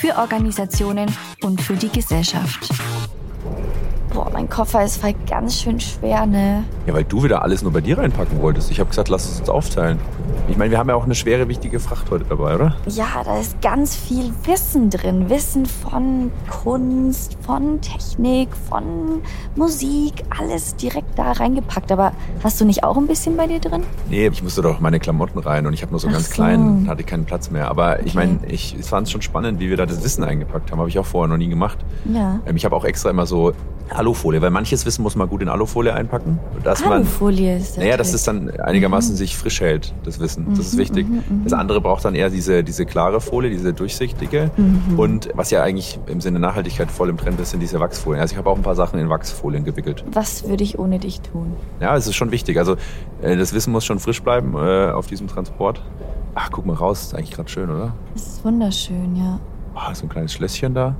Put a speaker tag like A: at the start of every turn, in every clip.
A: für Organisationen und für die Gesellschaft. Boah, mein Koffer ist voll ganz schön schwer, ne?
B: Ja, weil du wieder alles nur bei dir reinpacken wolltest. Ich habe gesagt, lass es uns aufteilen. Ich meine, wir haben ja auch eine schwere, wichtige Fracht heute dabei, oder?
A: Ja, da ist ganz viel Wissen drin. Wissen von Kunst, von Technik, von Musik, alles direkt da reingepackt. Aber hast du nicht auch ein bisschen bei dir drin?
B: Nee, ich musste doch meine Klamotten rein und ich habe nur so Ach ganz so. klein, hatte keinen Platz mehr. Aber ich meine, ich, fand es schon spannend, wie wir da das Wissen eingepackt haben. Habe ich auch vorher noch nie gemacht.
A: Ja.
B: Ähm, ich habe auch extra immer so Alufolie, weil manches Wissen muss man gut in Alufolie einpacken. Dass
A: Alufolie
B: man,
A: ist
B: Naja, dass es dann einigermaßen mhm. sich frisch hält, das Wissen. Das ist mhm, wichtig. Mhm, mhm, das andere braucht dann eher diese, diese klare Folie, diese durchsichtige.
A: Mhm.
B: Und was ja eigentlich im Sinne Nachhaltigkeit voll im Trend ist, sind diese Wachsfolien. Also ich habe auch ein paar Sachen in Wachsfolien gewickelt.
A: Was würde ich ohne dich tun?
B: Ja, es ist schon wichtig. Also äh, das Wissen muss schon frisch bleiben äh, auf diesem Transport. Ach, guck mal raus, ist eigentlich gerade schön, oder?
A: Es ist wunderschön, ja.
B: Oh, so ein kleines Schlösschen da.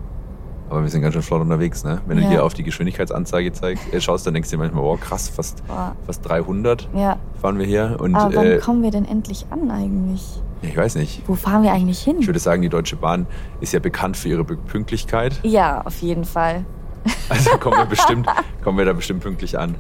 B: Aber wir sind ganz schön flott unterwegs, ne? Wenn ja. du hier auf die Geschwindigkeitsanzeige zeigst, äh, schaust, dann denkst du dir manchmal, oh krass, fast,
A: oh.
B: fast 300
A: ja.
B: fahren wir hier. Und,
A: Aber wann äh, kommen wir denn endlich an eigentlich?
B: Ich weiß nicht.
A: Wo fahren wir eigentlich hin?
B: Ich würde sagen, die Deutsche Bahn ist ja bekannt für ihre Pünktlichkeit.
A: Ja, auf jeden Fall.
B: Also kommen wir bestimmt, kommen wir da bestimmt pünktlich an.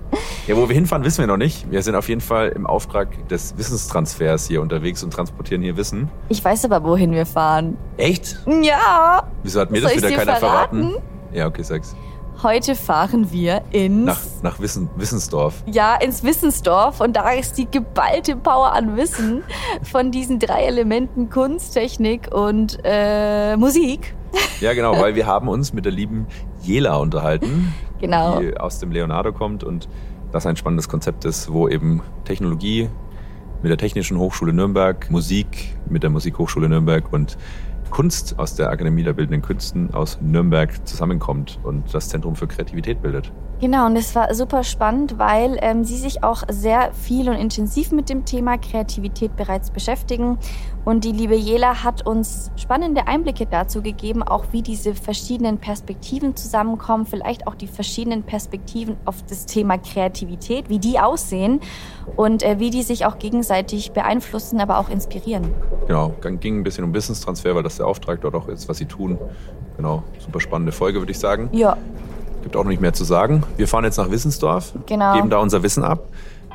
B: Ja, wo wir hinfahren, wissen wir noch nicht. Wir sind auf jeden Fall im Auftrag des Wissenstransfers hier unterwegs und transportieren hier Wissen.
A: Ich weiß aber, wohin wir fahren.
B: Echt?
A: Ja.
B: Wieso hat mir Soll das wieder keiner verraten? verraten? Ja, okay, sag's.
A: Heute fahren wir ins...
B: Nach, nach Wissen, Wissensdorf.
A: Ja, ins Wissensdorf. Und da ist die geballte Power an Wissen von diesen drei Elementen Kunst, Technik und äh, Musik.
B: Ja, genau, weil wir haben uns mit der lieben Jela unterhalten,
A: genau.
B: die aus dem Leonardo kommt und das ein spannendes Konzept ist, wo eben Technologie mit der Technischen Hochschule Nürnberg, Musik mit der Musikhochschule Nürnberg und Kunst aus der Akademie der Bildenden Künsten aus Nürnberg zusammenkommt und das Zentrum für Kreativität bildet.
A: Genau, und es war super spannend, weil ähm, Sie sich auch sehr viel und intensiv mit dem Thema Kreativität bereits beschäftigen. Und die liebe Jela hat uns spannende Einblicke dazu gegeben, auch wie diese verschiedenen Perspektiven zusammenkommen, vielleicht auch die verschiedenen Perspektiven auf das Thema Kreativität, wie die aussehen und äh, wie die sich auch gegenseitig beeinflussen, aber auch inspirieren.
B: Genau, ging ein bisschen um Wissenstransfer, weil das der Auftrag dort auch ist, was sie tun. Genau, super spannende Folge, würde ich sagen.
A: Ja.
B: Gibt auch noch nicht mehr zu sagen. Wir fahren jetzt nach Wissensdorf,
A: genau.
B: geben da unser Wissen ab.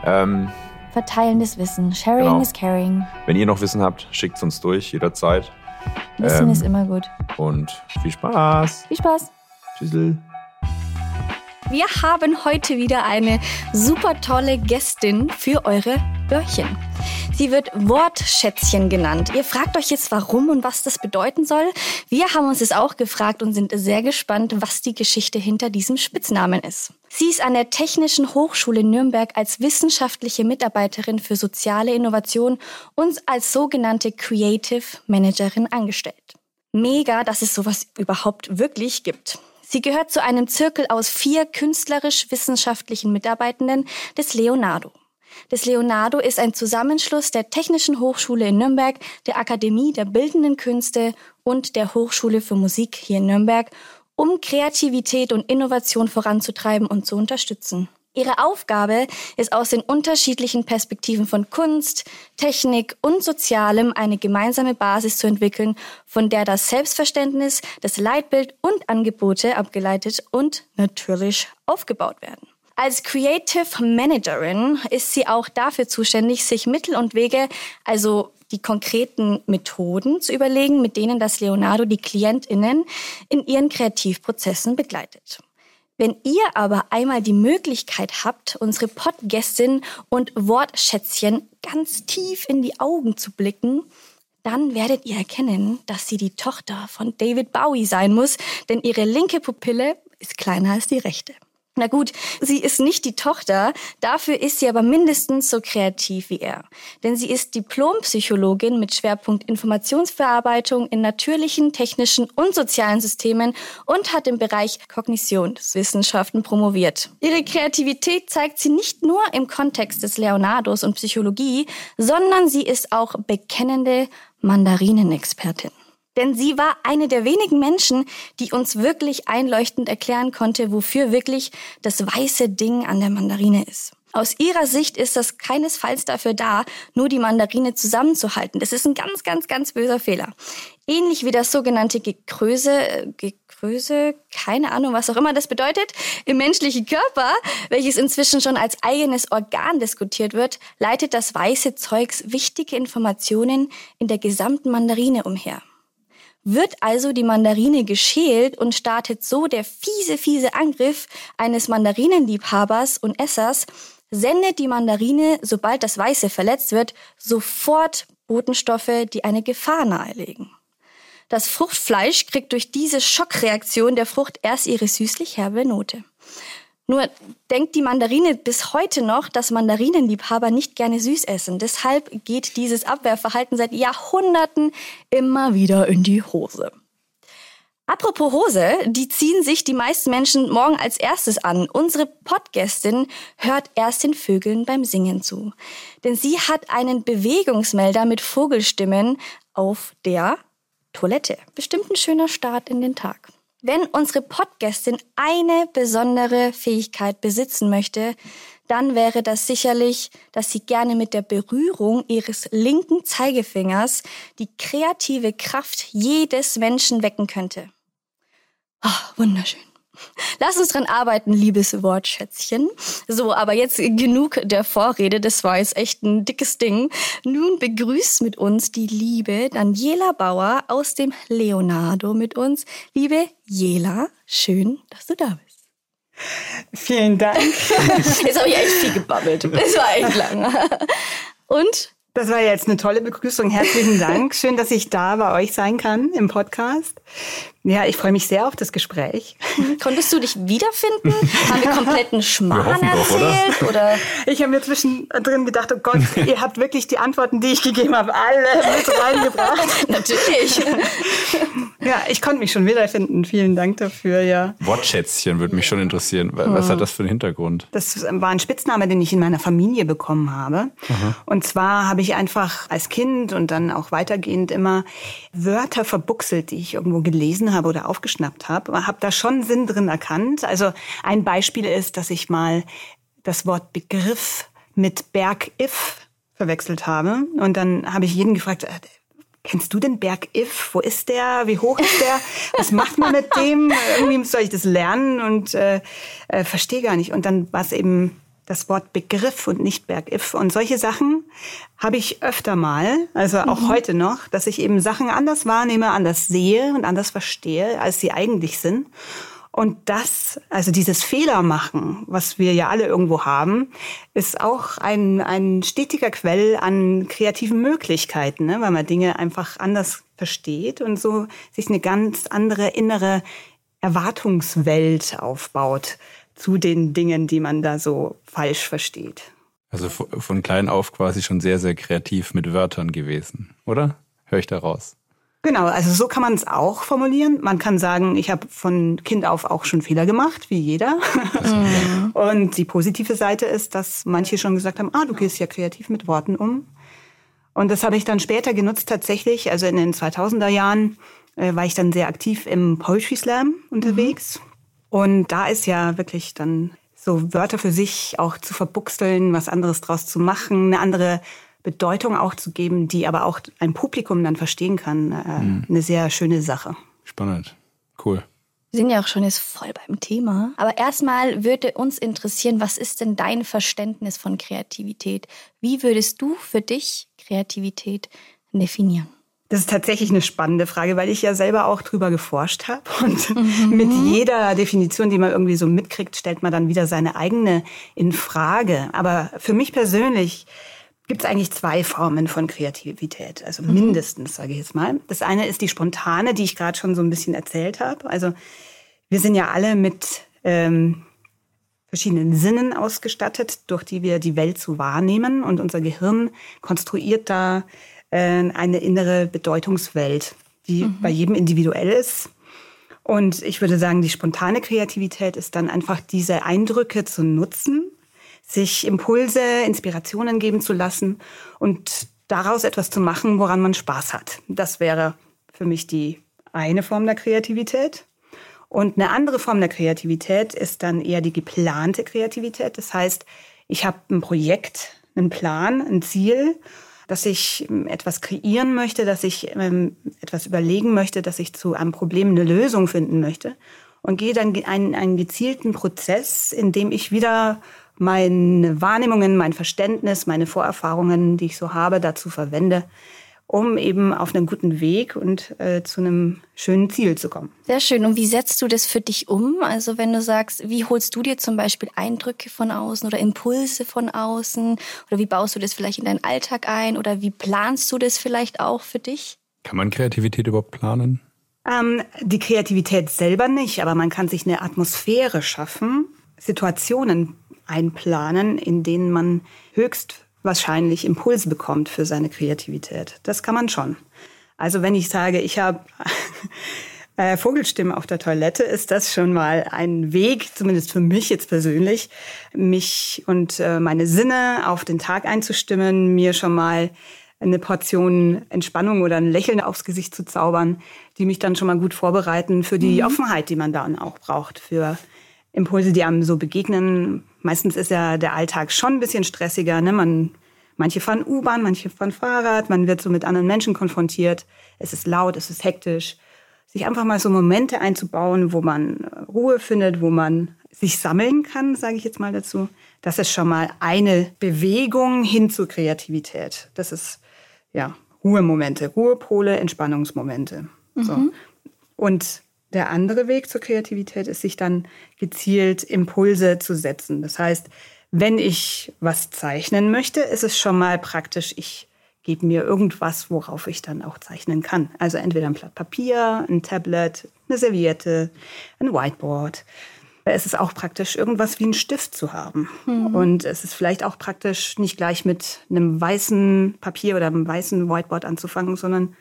B: Ähm,
A: Verteilendes Wissen. Sharing genau. is caring.
B: Wenn ihr noch Wissen habt, schickt es uns durch, jederzeit.
A: Wissen ähm, ist immer gut.
B: Und viel Spaß.
A: Viel Spaß.
B: Tschüssel.
A: Wir haben heute wieder eine super tolle Gästin für eure Öhrchen. Sie wird Wortschätzchen genannt. Ihr fragt euch jetzt, warum und was das bedeuten soll. Wir haben uns es auch gefragt und sind sehr gespannt, was die Geschichte hinter diesem Spitznamen ist. Sie ist an der Technischen Hochschule Nürnberg als wissenschaftliche Mitarbeiterin für soziale Innovation und als sogenannte Creative Managerin angestellt. Mega, dass es sowas überhaupt wirklich gibt. Sie gehört zu einem Zirkel aus vier künstlerisch-wissenschaftlichen Mitarbeitenden des Leonardo. Das Leonardo ist ein Zusammenschluss der Technischen Hochschule in Nürnberg, der Akademie der Bildenden Künste und der Hochschule für Musik hier in Nürnberg, um Kreativität und Innovation voranzutreiben und zu unterstützen. Ihre Aufgabe ist aus den unterschiedlichen Perspektiven von Kunst, Technik und Sozialem eine gemeinsame Basis zu entwickeln, von der das Selbstverständnis, das Leitbild und Angebote abgeleitet und natürlich aufgebaut werden. Als Creative Managerin ist sie auch dafür zuständig, sich Mittel und Wege, also die konkreten Methoden zu überlegen, mit denen das Leonardo die Klientinnen in ihren Kreativprozessen begleitet. Wenn ihr aber einmal die Möglichkeit habt, unsere Podgästin und Wortschätzchen ganz tief in die Augen zu blicken, dann werdet ihr erkennen, dass sie die Tochter von David Bowie sein muss, denn ihre linke Pupille ist kleiner als die rechte. Na gut, sie ist nicht die Tochter, dafür ist sie aber mindestens so kreativ wie er. Denn sie ist Diplompsychologin mit Schwerpunkt Informationsverarbeitung in natürlichen, technischen und sozialen Systemen und hat im Bereich Kognitionswissenschaften promoviert. Ihre Kreativität zeigt sie nicht nur im Kontext des Leonardos und Psychologie, sondern sie ist auch bekennende Mandarinenexpertin. Denn sie war eine der wenigen Menschen, die uns wirklich einleuchtend erklären konnte, wofür wirklich das weiße Ding an der Mandarine ist. Aus ihrer Sicht ist das keinesfalls dafür da, nur die Mandarine zusammenzuhalten. Das ist ein ganz, ganz, ganz böser Fehler. Ähnlich wie das sogenannte Gekröse, Gekröse, keine Ahnung, was auch immer das bedeutet, im menschlichen Körper, welches inzwischen schon als eigenes Organ diskutiert wird, leitet das weiße Zeugs wichtige Informationen in der gesamten Mandarine umher. Wird also die Mandarine geschält und startet so der fiese, fiese Angriff eines Mandarinenliebhabers und Essers, sendet die Mandarine, sobald das Weiße verletzt wird, sofort Botenstoffe, die eine Gefahr nahelegen. Das Fruchtfleisch kriegt durch diese Schockreaktion der Frucht erst ihre süßlich herbe Note. Nur denkt die Mandarine bis heute noch, dass Mandarinenliebhaber nicht gerne süß essen. Deshalb geht dieses Abwehrverhalten seit Jahrhunderten immer wieder in die Hose. Apropos Hose, die ziehen sich die meisten Menschen morgen als erstes an. Unsere Podgästin hört erst den Vögeln beim Singen zu. Denn sie hat einen Bewegungsmelder mit Vogelstimmen auf der Toilette. Bestimmt ein schöner Start in den Tag. Wenn unsere Podgästin eine besondere Fähigkeit besitzen möchte, dann wäre das sicherlich, dass sie gerne mit der Berührung ihres linken Zeigefingers die kreative Kraft jedes Menschen wecken könnte. Ah, wunderschön. Lass uns dran arbeiten, liebes Wortschätzchen. So, aber jetzt genug der Vorrede. Das war jetzt echt ein dickes Ding. Nun begrüßt mit uns die liebe Daniela Bauer aus dem Leonardo mit uns. Liebe Jela, schön, dass du da bist.
C: Vielen Dank.
A: Jetzt habe ich echt viel gebabbelt. Das war echt lang. Und
C: das war jetzt eine tolle Begrüßung. Herzlichen Dank. Schön, dass ich da bei euch sein kann im Podcast. Ja, ich freue mich sehr auf das Gespräch.
A: Konntest du dich wiederfinden? Haben wir kompletten Schmarrn erzählt? Doch, oder? oder?
C: Ich habe mir zwischendrin gedacht, oh Gott, ihr habt wirklich die Antworten, die ich gegeben habe, alle mit reingebracht.
A: Natürlich.
C: ja, ich konnte mich schon wiederfinden. Vielen Dank dafür, ja.
D: Wortschätzchen würde mich schon interessieren. Was hat das für einen Hintergrund?
C: Das war ein Spitzname, den ich in meiner Familie bekommen habe. Aha. Und zwar habe ich einfach als Kind und dann auch weitergehend immer Wörter verbuchselt, die ich irgendwo gelesen habe habe oder aufgeschnappt habe, habe da schon Sinn drin erkannt. Also ein Beispiel ist, dass ich mal das Wort Begriff mit Berg-If verwechselt habe. Und dann habe ich jeden gefragt, äh, kennst du den Berg If? Wo ist der? Wie hoch ist der? Was macht man mit dem? Irgendwie soll ich das lernen und äh, äh, verstehe gar nicht. Und dann war es eben das Wort Begriff und nicht Bergif. Und solche Sachen habe ich öfter mal, also auch mhm. heute noch, dass ich eben Sachen anders wahrnehme, anders sehe und anders verstehe, als sie eigentlich sind. Und das, also dieses Fehlermachen, was wir ja alle irgendwo haben, ist auch ein, ein stetiger Quell an kreativen Möglichkeiten, ne? weil man Dinge einfach anders versteht und so sich eine ganz andere innere Erwartungswelt aufbaut zu den Dingen, die man da so falsch versteht.
D: Also von klein auf quasi schon sehr, sehr kreativ mit Wörtern gewesen, oder? Höre ich da raus?
C: Genau, also so kann man es auch formulieren. Man kann sagen, ich habe von Kind auf auch schon Fehler gemacht, wie jeder. Und die positive Seite ist, dass manche schon gesagt haben, ah, du gehst ja kreativ mit Worten um. Und das habe ich dann später genutzt tatsächlich. Also in den 2000er Jahren äh, war ich dann sehr aktiv im Poetry Slam unterwegs. Mhm. Und da ist ja wirklich dann so Wörter für sich auch zu verbuchseln, was anderes draus zu machen, eine andere Bedeutung auch zu geben, die aber auch ein Publikum dann verstehen kann. Äh, mhm. Eine sehr schöne Sache.
D: Spannend. Cool.
A: Wir sind ja auch schon jetzt voll beim Thema. Aber erstmal würde uns interessieren, was ist denn dein Verständnis von Kreativität? Wie würdest du für dich Kreativität definieren?
C: Das ist tatsächlich eine spannende Frage, weil ich ja selber auch drüber geforscht habe. Und mhm. mit jeder Definition, die man irgendwie so mitkriegt, stellt man dann wieder seine eigene in Frage. Aber für mich persönlich gibt es eigentlich zwei Formen von Kreativität. Also mhm. mindestens, sage ich jetzt mal. Das eine ist die spontane, die ich gerade schon so ein bisschen erzählt habe. Also wir sind ja alle mit ähm, verschiedenen Sinnen ausgestattet, durch die wir die Welt so wahrnehmen. Und unser Gehirn konstruiert da eine innere Bedeutungswelt, die mhm. bei jedem individuell ist. Und ich würde sagen, die spontane Kreativität ist dann einfach diese Eindrücke zu nutzen, sich Impulse, Inspirationen geben zu lassen und daraus etwas zu machen, woran man Spaß hat. Das wäre für mich die eine Form der Kreativität. Und eine andere Form der Kreativität ist dann eher die geplante Kreativität. Das heißt, ich habe ein Projekt, einen Plan, ein Ziel, dass ich ähm, etwas kreieren möchte, dass ich ähm, etwas überlegen möchte, dass ich zu einem Problem eine Lösung finden möchte. Und gehe dann einen, einen gezielten Prozess, in dem ich wieder meine Wahrnehmungen, mein Verständnis, meine Vorerfahrungen, die ich so habe, dazu verwende, um eben auf einem guten Weg und äh, zu einem schönen Ziel zu kommen.
A: Sehr schön. Und wie setzt du das für dich um? Also wenn du sagst, wie holst du dir zum Beispiel Eindrücke von außen oder Impulse von außen? Oder wie baust du das vielleicht in deinen Alltag ein? Oder wie planst du das vielleicht auch für dich?
D: Kann man Kreativität überhaupt planen?
C: Ähm, die Kreativität selber nicht, aber man kann sich eine Atmosphäre schaffen, Situationen einplanen, in denen man höchst wahrscheinlich Impulse bekommt für seine Kreativität. Das kann man schon. Also wenn ich sage, ich habe äh, Vogelstimme auf der Toilette, ist das schon mal ein Weg, zumindest für mich jetzt persönlich, mich und äh, meine Sinne auf den Tag einzustimmen, mir schon mal eine Portion Entspannung oder ein Lächeln aufs Gesicht zu zaubern, die mich dann schon mal gut vorbereiten für die mhm. Offenheit, die man dann auch braucht, für Impulse, die einem so begegnen. Meistens ist ja der Alltag schon ein bisschen stressiger. Ne? Man, manche fahren U-Bahn, manche fahren Fahrrad, man wird so mit anderen Menschen konfrontiert. Es ist laut, es ist hektisch. Sich einfach mal so Momente einzubauen, wo man Ruhe findet, wo man sich sammeln kann, sage ich jetzt mal dazu. Das ist schon mal eine Bewegung hin zur Kreativität. Das ist ja Ruhemomente, Ruhepole, Entspannungsmomente. Mhm. So. Und der andere Weg zur Kreativität ist, sich dann gezielt Impulse zu setzen. Das heißt, wenn ich was zeichnen möchte, ist es schon mal praktisch, ich gebe mir irgendwas, worauf ich dann auch zeichnen kann. Also entweder ein Blatt Papier, ein Tablet, eine Serviette, ein Whiteboard. Es ist auch praktisch, irgendwas wie einen Stift zu haben. Mhm. Und es ist vielleicht auch praktisch, nicht gleich mit einem weißen Papier oder einem weißen Whiteboard anzufangen, sondern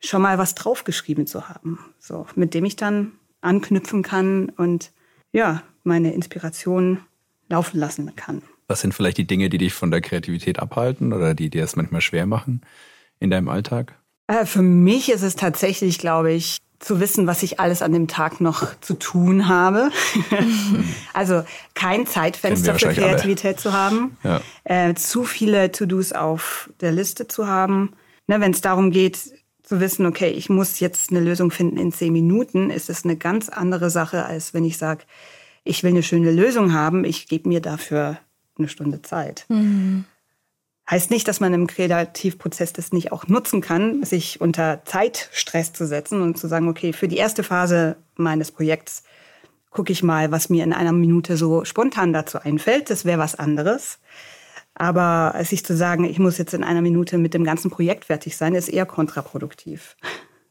C: schon mal was draufgeschrieben zu haben, so mit dem ich dann anknüpfen kann und ja, meine Inspiration laufen lassen kann.
D: Was sind vielleicht die Dinge, die dich von der Kreativität abhalten oder die dir es manchmal schwer machen in deinem Alltag?
C: Äh, für mich ist es tatsächlich, glaube ich, zu wissen, was ich alles an dem Tag noch zu tun habe. also kein Zeitfenster für Kreativität alle. zu haben, ja. äh, zu viele To-Dos auf der Liste zu haben. Ne, Wenn es darum geht, zu wissen, okay, ich muss jetzt eine Lösung finden in zehn Minuten, ist es eine ganz andere Sache, als wenn ich sage, ich will eine schöne Lösung haben, ich gebe mir dafür eine Stunde Zeit. Mhm. Heißt nicht, dass man im Kreativprozess das nicht auch nutzen kann, sich unter Zeitstress zu setzen und zu sagen, okay, für die erste Phase meines Projekts gucke ich mal, was mir in einer Minute so spontan dazu einfällt. Das wäre was anderes. Aber sich zu sagen, ich muss jetzt in einer Minute mit dem ganzen Projekt fertig sein, ist eher kontraproduktiv.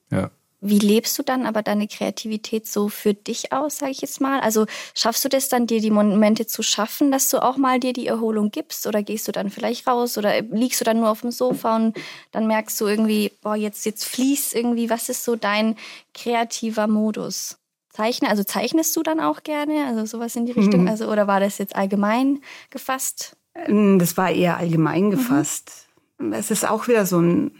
D: Ja.
A: Wie lebst du dann aber deine Kreativität so für dich aus, sage ich jetzt mal? Also schaffst du das dann, dir die Momente zu schaffen, dass du auch mal dir die Erholung gibst? Oder gehst du dann vielleicht raus? Oder liegst du dann nur auf dem Sofa und dann merkst du irgendwie, boah, jetzt, jetzt fließt irgendwie, was ist so dein kreativer Modus? Zeichne, also zeichnest du dann auch gerne? Also sowas in die Richtung? Mhm. Also, oder war das jetzt allgemein gefasst?
C: Ähm, das war eher allgemein mhm. gefasst. Mhm. Es ist auch wieder so ein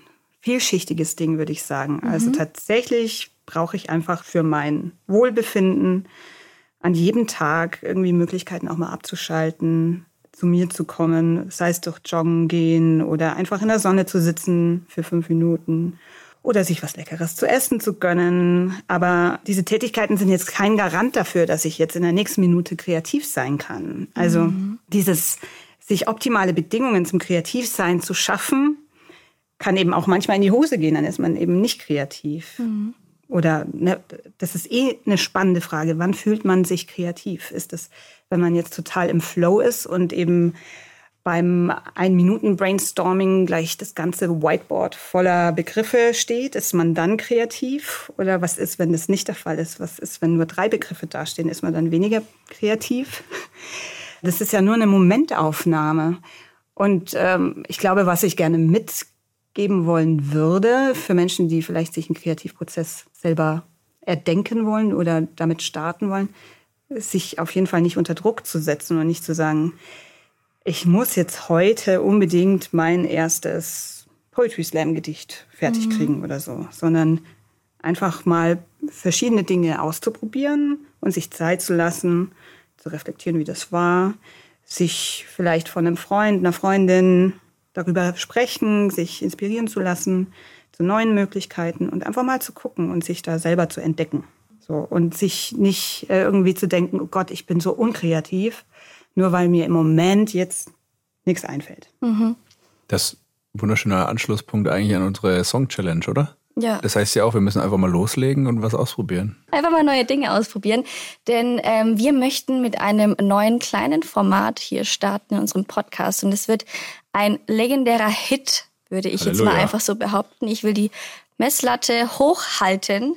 C: vielschichtiges Ding, würde ich sagen. Also mhm. Also tatsächlich brauche ich einfach für mein Wohlbefinden an jedem Tag irgendwie Möglichkeiten auch mal abzuschalten, zu mir zu kommen, sei es durch Joggen gehen oder einfach in der Sonne zu sitzen für fünf Minuten oder sich was Leckeres zu essen zu gönnen. Aber diese Tätigkeiten sind jetzt kein Garant dafür, dass ich jetzt in der nächsten Minute kreativ sein kann. Also mhm. dieses sich optimale Bedingungen zum Kreativsein zu schaffen, kann eben auch manchmal in die Hose gehen, dann ist man eben nicht kreativ. Mhm. Oder ne, das ist eh eine spannende Frage. Wann fühlt man sich kreativ? Ist es, wenn man jetzt total im Flow ist und eben beim Ein-Minuten-Brainstorming gleich das ganze Whiteboard voller Begriffe steht? Ist man dann kreativ? Oder was ist, wenn das nicht der Fall ist? Was ist, wenn nur drei Begriffe dastehen? Ist man dann weniger kreativ? Das ist ja nur eine Momentaufnahme. Und ähm, ich glaube, was ich gerne mitgeben wollen würde für Menschen, die vielleicht sich einen Kreativprozess selber erdenken wollen oder damit starten wollen, sich auf jeden Fall nicht unter Druck zu setzen und nicht zu sagen, ich muss jetzt heute unbedingt mein erstes Poetry Slam Gedicht fertig mhm. kriegen oder so, sondern einfach mal verschiedene Dinge auszuprobieren und sich Zeit zu lassen, zu reflektieren, wie das war, sich vielleicht von einem Freund, einer Freundin darüber sprechen, sich inspirieren zu lassen zu neuen Möglichkeiten und einfach mal zu gucken und sich da selber zu entdecken. So, und sich nicht äh, irgendwie zu denken, oh Gott, ich bin so unkreativ, nur weil mir im Moment jetzt nichts einfällt. Mhm.
B: Das ist ein wunderschöner Anschlusspunkt eigentlich an unsere Song-Challenge, oder?
A: Ja.
B: Das heißt ja auch, wir müssen einfach mal loslegen und was ausprobieren.
A: Einfach mal neue Dinge ausprobieren. Denn ähm, wir möchten mit einem neuen kleinen Format hier starten in unserem Podcast. Und es wird ein legendärer Hit, würde ich Halleluja. jetzt mal einfach so behaupten. Ich will die Messlatte hochhalten.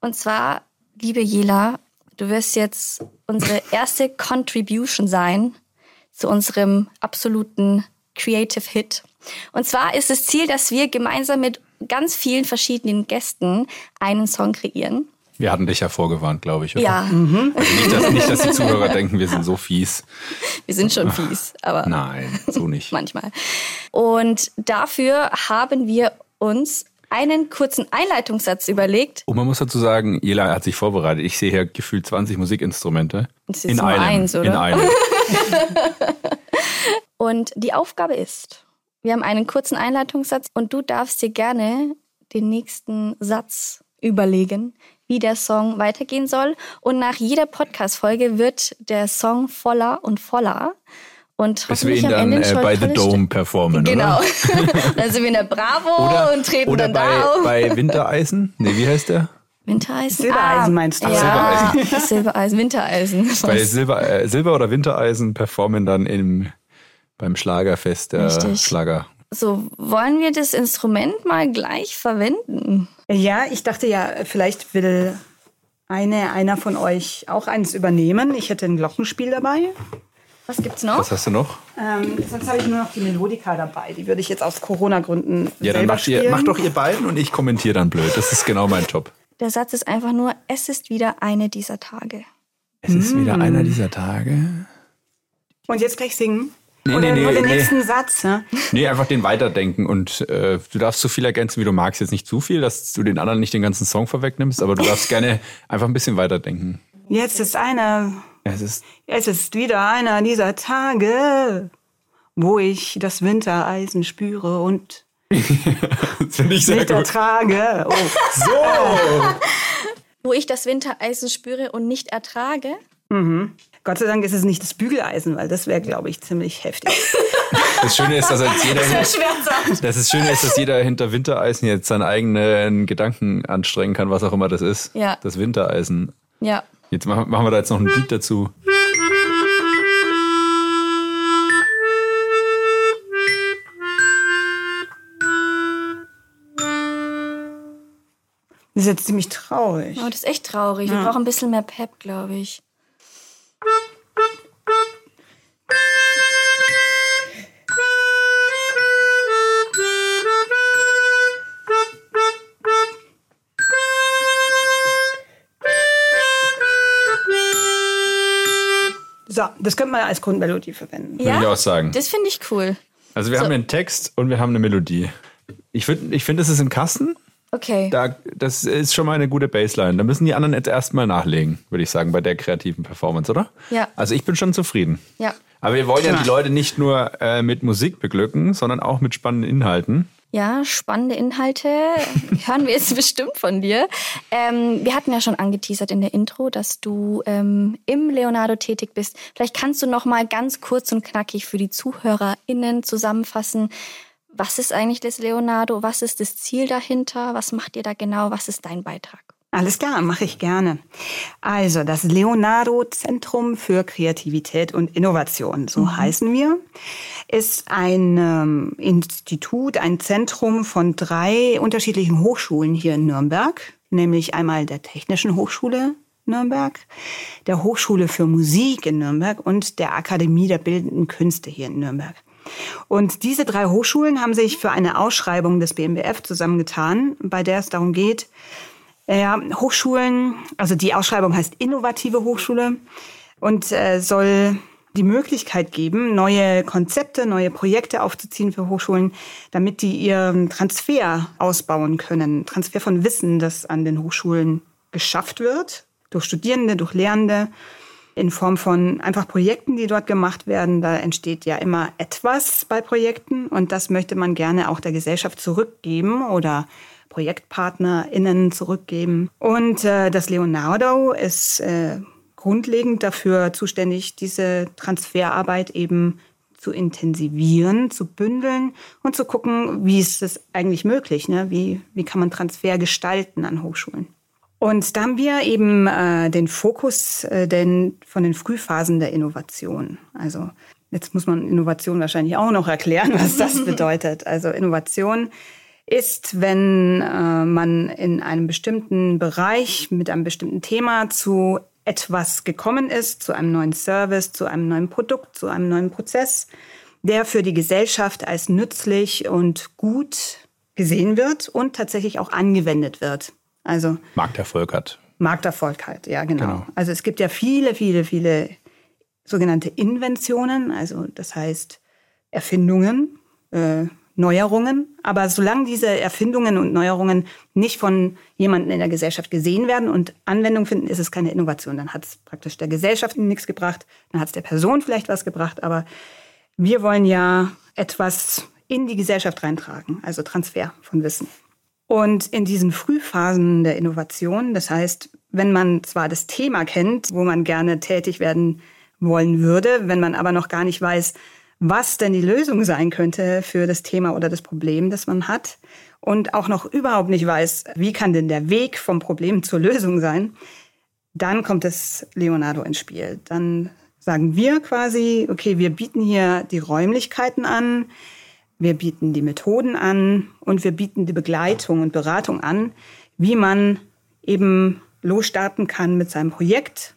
A: Und zwar, liebe Jela, du wirst jetzt unsere erste Contribution sein zu unserem absoluten Creative Hit. Und zwar ist das Ziel, dass wir gemeinsam mit ganz vielen verschiedenen Gästen einen Song kreieren.
B: Wir hatten dich ja vorgewarnt, glaube ich. Oder?
A: Ja. Mhm.
B: Also nicht, dass, nicht, dass die Zuhörer denken, wir sind so fies.
A: Wir sind schon fies, aber.
B: Nein, so nicht.
A: manchmal. Und dafür haben wir uns einen kurzen Einleitungssatz überlegt.
B: Und man muss dazu sagen, Jela hat sich vorbereitet. Ich sehe hier gefühlt 20 Musikinstrumente.
A: Das ist in einem. Eins, oder?
B: In einem.
A: Und die Aufgabe ist, wir haben einen kurzen Einleitungssatz und du darfst dir gerne den nächsten Satz überlegen, wie der Song weitergehen soll. Und nach jeder Podcast-Folge wird der Song voller und voller. Und
B: Bis wir ihn dann äh, bei The Dome performen,
A: Genau. dann sind wir in der Bravo
B: oder,
A: und treten
B: oder
A: dann
B: bei,
A: da auf.
B: bei Wintereisen? Nee, wie heißt der?
A: Wintereisen.
C: Silbereisen ah, meinst du?
A: Ja, Silbereisen. Silbereisen, Wintereisen.
B: Bei Silber, äh, Silber oder Wintereisen performen dann im beim Schlagerfest der Richtig. Schlager.
A: So, wollen wir das Instrument mal gleich verwenden?
C: Ja, ich dachte ja, vielleicht will eine, einer von euch auch eins übernehmen. Ich hätte ein Glockenspiel dabei.
A: Was gibt's noch?
B: Was hast du noch?
C: Ähm, sonst habe ich nur noch die Melodika dabei. Die würde ich jetzt aus Corona-Gründen.
B: Ja, dann macht, ihr, macht doch ihr beiden und ich kommentiere dann blöd. Das ist genau mein Job.
A: Der Satz ist einfach nur: Es ist wieder eine dieser Tage.
B: Es ist wieder einer dieser Tage.
C: Und jetzt gleich singen.
B: Nee,
C: oder,
B: nee, nee,
C: den
B: nee.
C: nächsten Satz. Ne?
B: Nee, einfach den weiterdenken. Und äh, du darfst so viel ergänzen, wie du magst. Jetzt nicht zu viel, dass du den anderen nicht den ganzen Song vorwegnimmst, aber du darfst gerne einfach ein bisschen weiterdenken.
C: Jetzt ist einer.
B: Es ist,
C: es ist wieder einer dieser Tage, wo ich das Wintereisen spüre und
B: nicht
C: gut. ertrage. Oh.
B: So!
A: wo ich das Wintereisen spüre und nicht ertrage?
C: Mhm. Gott sei Dank ist es nicht das Bügeleisen, weil das wäre, glaube ich, ziemlich heftig.
B: Das Schöne ist, dass jetzt jeder
A: das, schwer
B: das ist Schöne ist, dass jeder hinter Wintereisen jetzt seinen eigenen Gedanken anstrengen kann, was auch immer das ist.
A: Ja.
B: Das Wintereisen.
A: Ja.
B: Jetzt machen wir da jetzt noch ein Beat dazu.
C: Das ist jetzt ziemlich traurig.
A: Oh, das ist echt traurig. Ja. Wir brauchen ein bisschen mehr Pep, glaube ich.
C: So, das könnte man als Grundmelodie verwenden.
A: Ja,
B: Würde ich auch sagen.
A: Das finde ich cool.
B: Also wir so. haben einen Text und wir haben eine Melodie. Ich finde, ich find, das ist im Kasten.
A: Okay.
B: Da, das ist schon mal eine gute Baseline. Da müssen die anderen jetzt erstmal nachlegen, würde ich sagen, bei der kreativen Performance, oder?
A: Ja.
B: Also ich bin schon zufrieden.
A: Ja.
B: Aber wir wollen ja, die Leute nicht nur äh, mit Musik beglücken, sondern auch mit spannenden Inhalten.
A: Ja, spannende Inhalte hören wir jetzt bestimmt von dir. Ähm, wir hatten ja schon angeteasert in der Intro, dass du ähm, im Leonardo tätig bist. Vielleicht kannst du noch mal ganz kurz und knackig für die ZuhörerInnen zusammenfassen, was ist eigentlich das Leonardo? Was ist das Ziel dahinter? Was macht ihr da genau? Was ist dein Beitrag?
C: Alles klar, mache ich gerne. Also das Leonardo Zentrum für Kreativität und Innovation, so mhm. heißen wir, ist ein ähm, Institut, ein Zentrum von drei unterschiedlichen Hochschulen hier in Nürnberg, nämlich einmal der Technischen Hochschule Nürnberg, der Hochschule für Musik in Nürnberg und der Akademie der Bildenden Künste hier in Nürnberg. Und diese drei Hochschulen haben sich für eine Ausschreibung des BMBF zusammengetan, bei der es darum geht, ja, Hochschulen, also die Ausschreibung heißt innovative Hochschule und äh, soll die Möglichkeit geben, neue Konzepte, neue Projekte aufzuziehen für Hochschulen, damit die ihren Transfer ausbauen können. Transfer von Wissen, das an den Hochschulen geschafft wird, durch Studierende, durch Lehrende, in Form von einfach Projekten, die dort gemacht werden. Da entsteht ja immer etwas bei Projekten und das möchte man gerne auch der Gesellschaft zurückgeben oder ProjektpartnerInnen zurückgeben. Und äh, das Leonardo ist äh, grundlegend dafür zuständig, diese Transferarbeit eben zu intensivieren, zu bündeln und zu gucken, wie ist es eigentlich möglich, ne? wie, wie kann man Transfer gestalten an Hochschulen. Und da haben wir eben äh, den Fokus äh, den, von den Frühphasen der Innovation. Also jetzt muss man Innovation wahrscheinlich auch noch erklären, was das bedeutet. Also Innovation ist, wenn äh, man in einem bestimmten Bereich mit einem bestimmten Thema zu etwas gekommen ist, zu einem neuen Service, zu einem neuen Produkt, zu einem neuen Prozess, der für die Gesellschaft als nützlich und gut gesehen wird und tatsächlich auch angewendet wird.
B: Also Markterfolg hat.
C: Markterfolg hat, ja genau. genau. Also es gibt ja viele, viele, viele sogenannte Inventionen, also das heißt Erfindungen, äh, Neuerungen. Aber solange diese Erfindungen und Neuerungen nicht von jemandem in der Gesellschaft gesehen werden und Anwendung finden, ist es keine Innovation. Dann hat es praktisch der Gesellschaft nichts gebracht, dann hat es der Person vielleicht was gebracht. Aber wir wollen ja etwas in die Gesellschaft reintragen, also Transfer von Wissen. Und in diesen Frühphasen der Innovation, das heißt, wenn man zwar das Thema kennt, wo man gerne tätig werden wollen würde, wenn man aber noch gar nicht weiß, was denn die Lösung sein könnte für das Thema oder das Problem, das man hat und auch noch überhaupt nicht weiß, wie kann denn der Weg vom Problem zur Lösung sein, dann kommt das Leonardo ins Spiel. Dann sagen wir quasi, okay, wir bieten hier die Räumlichkeiten an, wir bieten die Methoden an und wir bieten die Begleitung und Beratung an, wie man eben losstarten kann mit seinem Projekt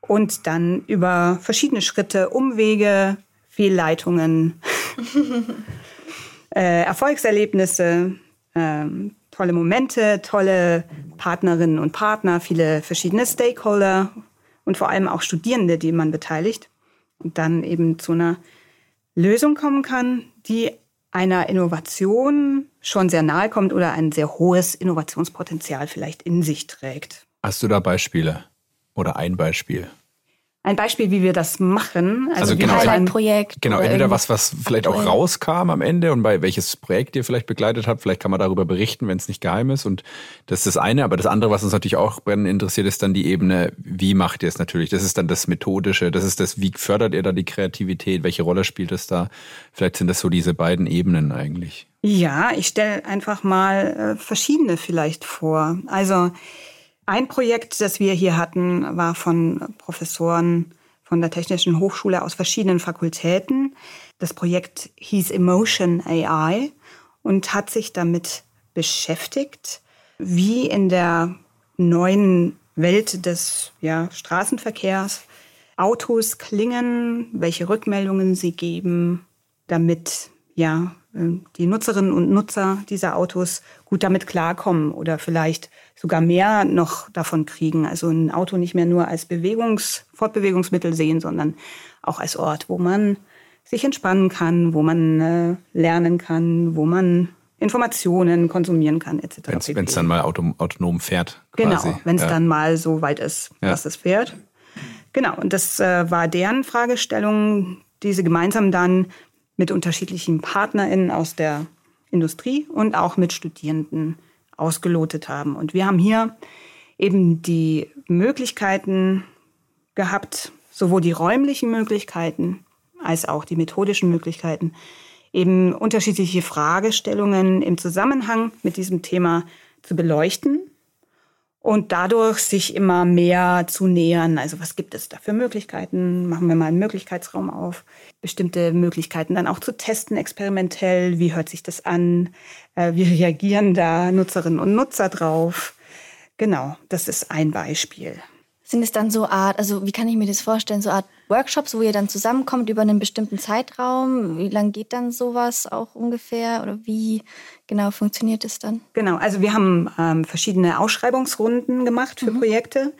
C: und dann über verschiedene Schritte, Umwege, Fehlleitungen, äh, Erfolgserlebnisse, äh, tolle Momente, tolle Partnerinnen und Partner, viele verschiedene Stakeholder und vor allem auch Studierende, die man beteiligt und dann eben zu einer Lösung kommen kann, die einer Innovation schon sehr nahe kommt oder ein sehr hohes Innovationspotenzial vielleicht in sich trägt.
B: Hast du da Beispiele oder ein Beispiel?
C: Ein Beispiel, wie wir das machen.
B: Also, also genau, ein Projekt. Genau, entweder was, was vielleicht auch rauskam am Ende und bei welches Projekt ihr vielleicht begleitet habt. Vielleicht kann man darüber berichten, wenn es nicht geheim ist. Und das ist das eine. Aber das andere, was uns natürlich auch brennend interessiert, ist dann die Ebene, wie macht ihr es natürlich? Das ist dann das Methodische. Das ist das, wie fördert ihr da die Kreativität? Welche Rolle spielt es da? Vielleicht sind das so diese beiden Ebenen eigentlich.
C: Ja, ich stelle einfach mal äh, verschiedene vielleicht vor. Also, ein Projekt, das wir hier hatten, war von Professoren von der Technischen Hochschule aus verschiedenen Fakultäten. Das Projekt hieß Emotion AI und hat sich damit beschäftigt, wie in der neuen Welt des ja, Straßenverkehrs Autos klingen, welche Rückmeldungen sie geben, damit ja, die Nutzerinnen und Nutzer dieser Autos gut damit klarkommen oder vielleicht sogar mehr noch davon kriegen. Also ein Auto nicht mehr nur als Bewegungs-, Fortbewegungsmittel sehen, sondern auch als Ort, wo man sich entspannen kann, wo man äh, lernen kann, wo man Informationen konsumieren kann, etc.
B: Wenn es dann mal auto, autonom fährt.
C: Quasi. Genau, wenn es ja. dann mal so weit ist, ja. dass es fährt. Genau, und das äh, war deren Fragestellung, die sie gemeinsam dann mit unterschiedlichen PartnerInnen aus der Industrie und auch mit Studierenden ausgelotet haben. Und wir haben hier eben die Möglichkeiten gehabt, sowohl die räumlichen Möglichkeiten als auch die methodischen Möglichkeiten, eben unterschiedliche Fragestellungen im Zusammenhang mit diesem Thema zu beleuchten und dadurch sich immer mehr zu nähern. Also was gibt es da für Möglichkeiten? Machen wir mal einen Möglichkeitsraum auf. Bestimmte Möglichkeiten dann auch zu testen, experimentell. Wie hört sich das an? Äh, wie reagieren da Nutzerinnen und Nutzer drauf? Genau, das ist ein Beispiel.
A: Sind es dann so Art, also wie kann ich mir das vorstellen, so Art Workshops, wo ihr dann zusammenkommt über einen bestimmten Zeitraum? Wie lange geht dann sowas auch ungefähr oder wie genau funktioniert es dann?
C: Genau, also wir haben ähm, verschiedene Ausschreibungsrunden gemacht für mhm. Projekte.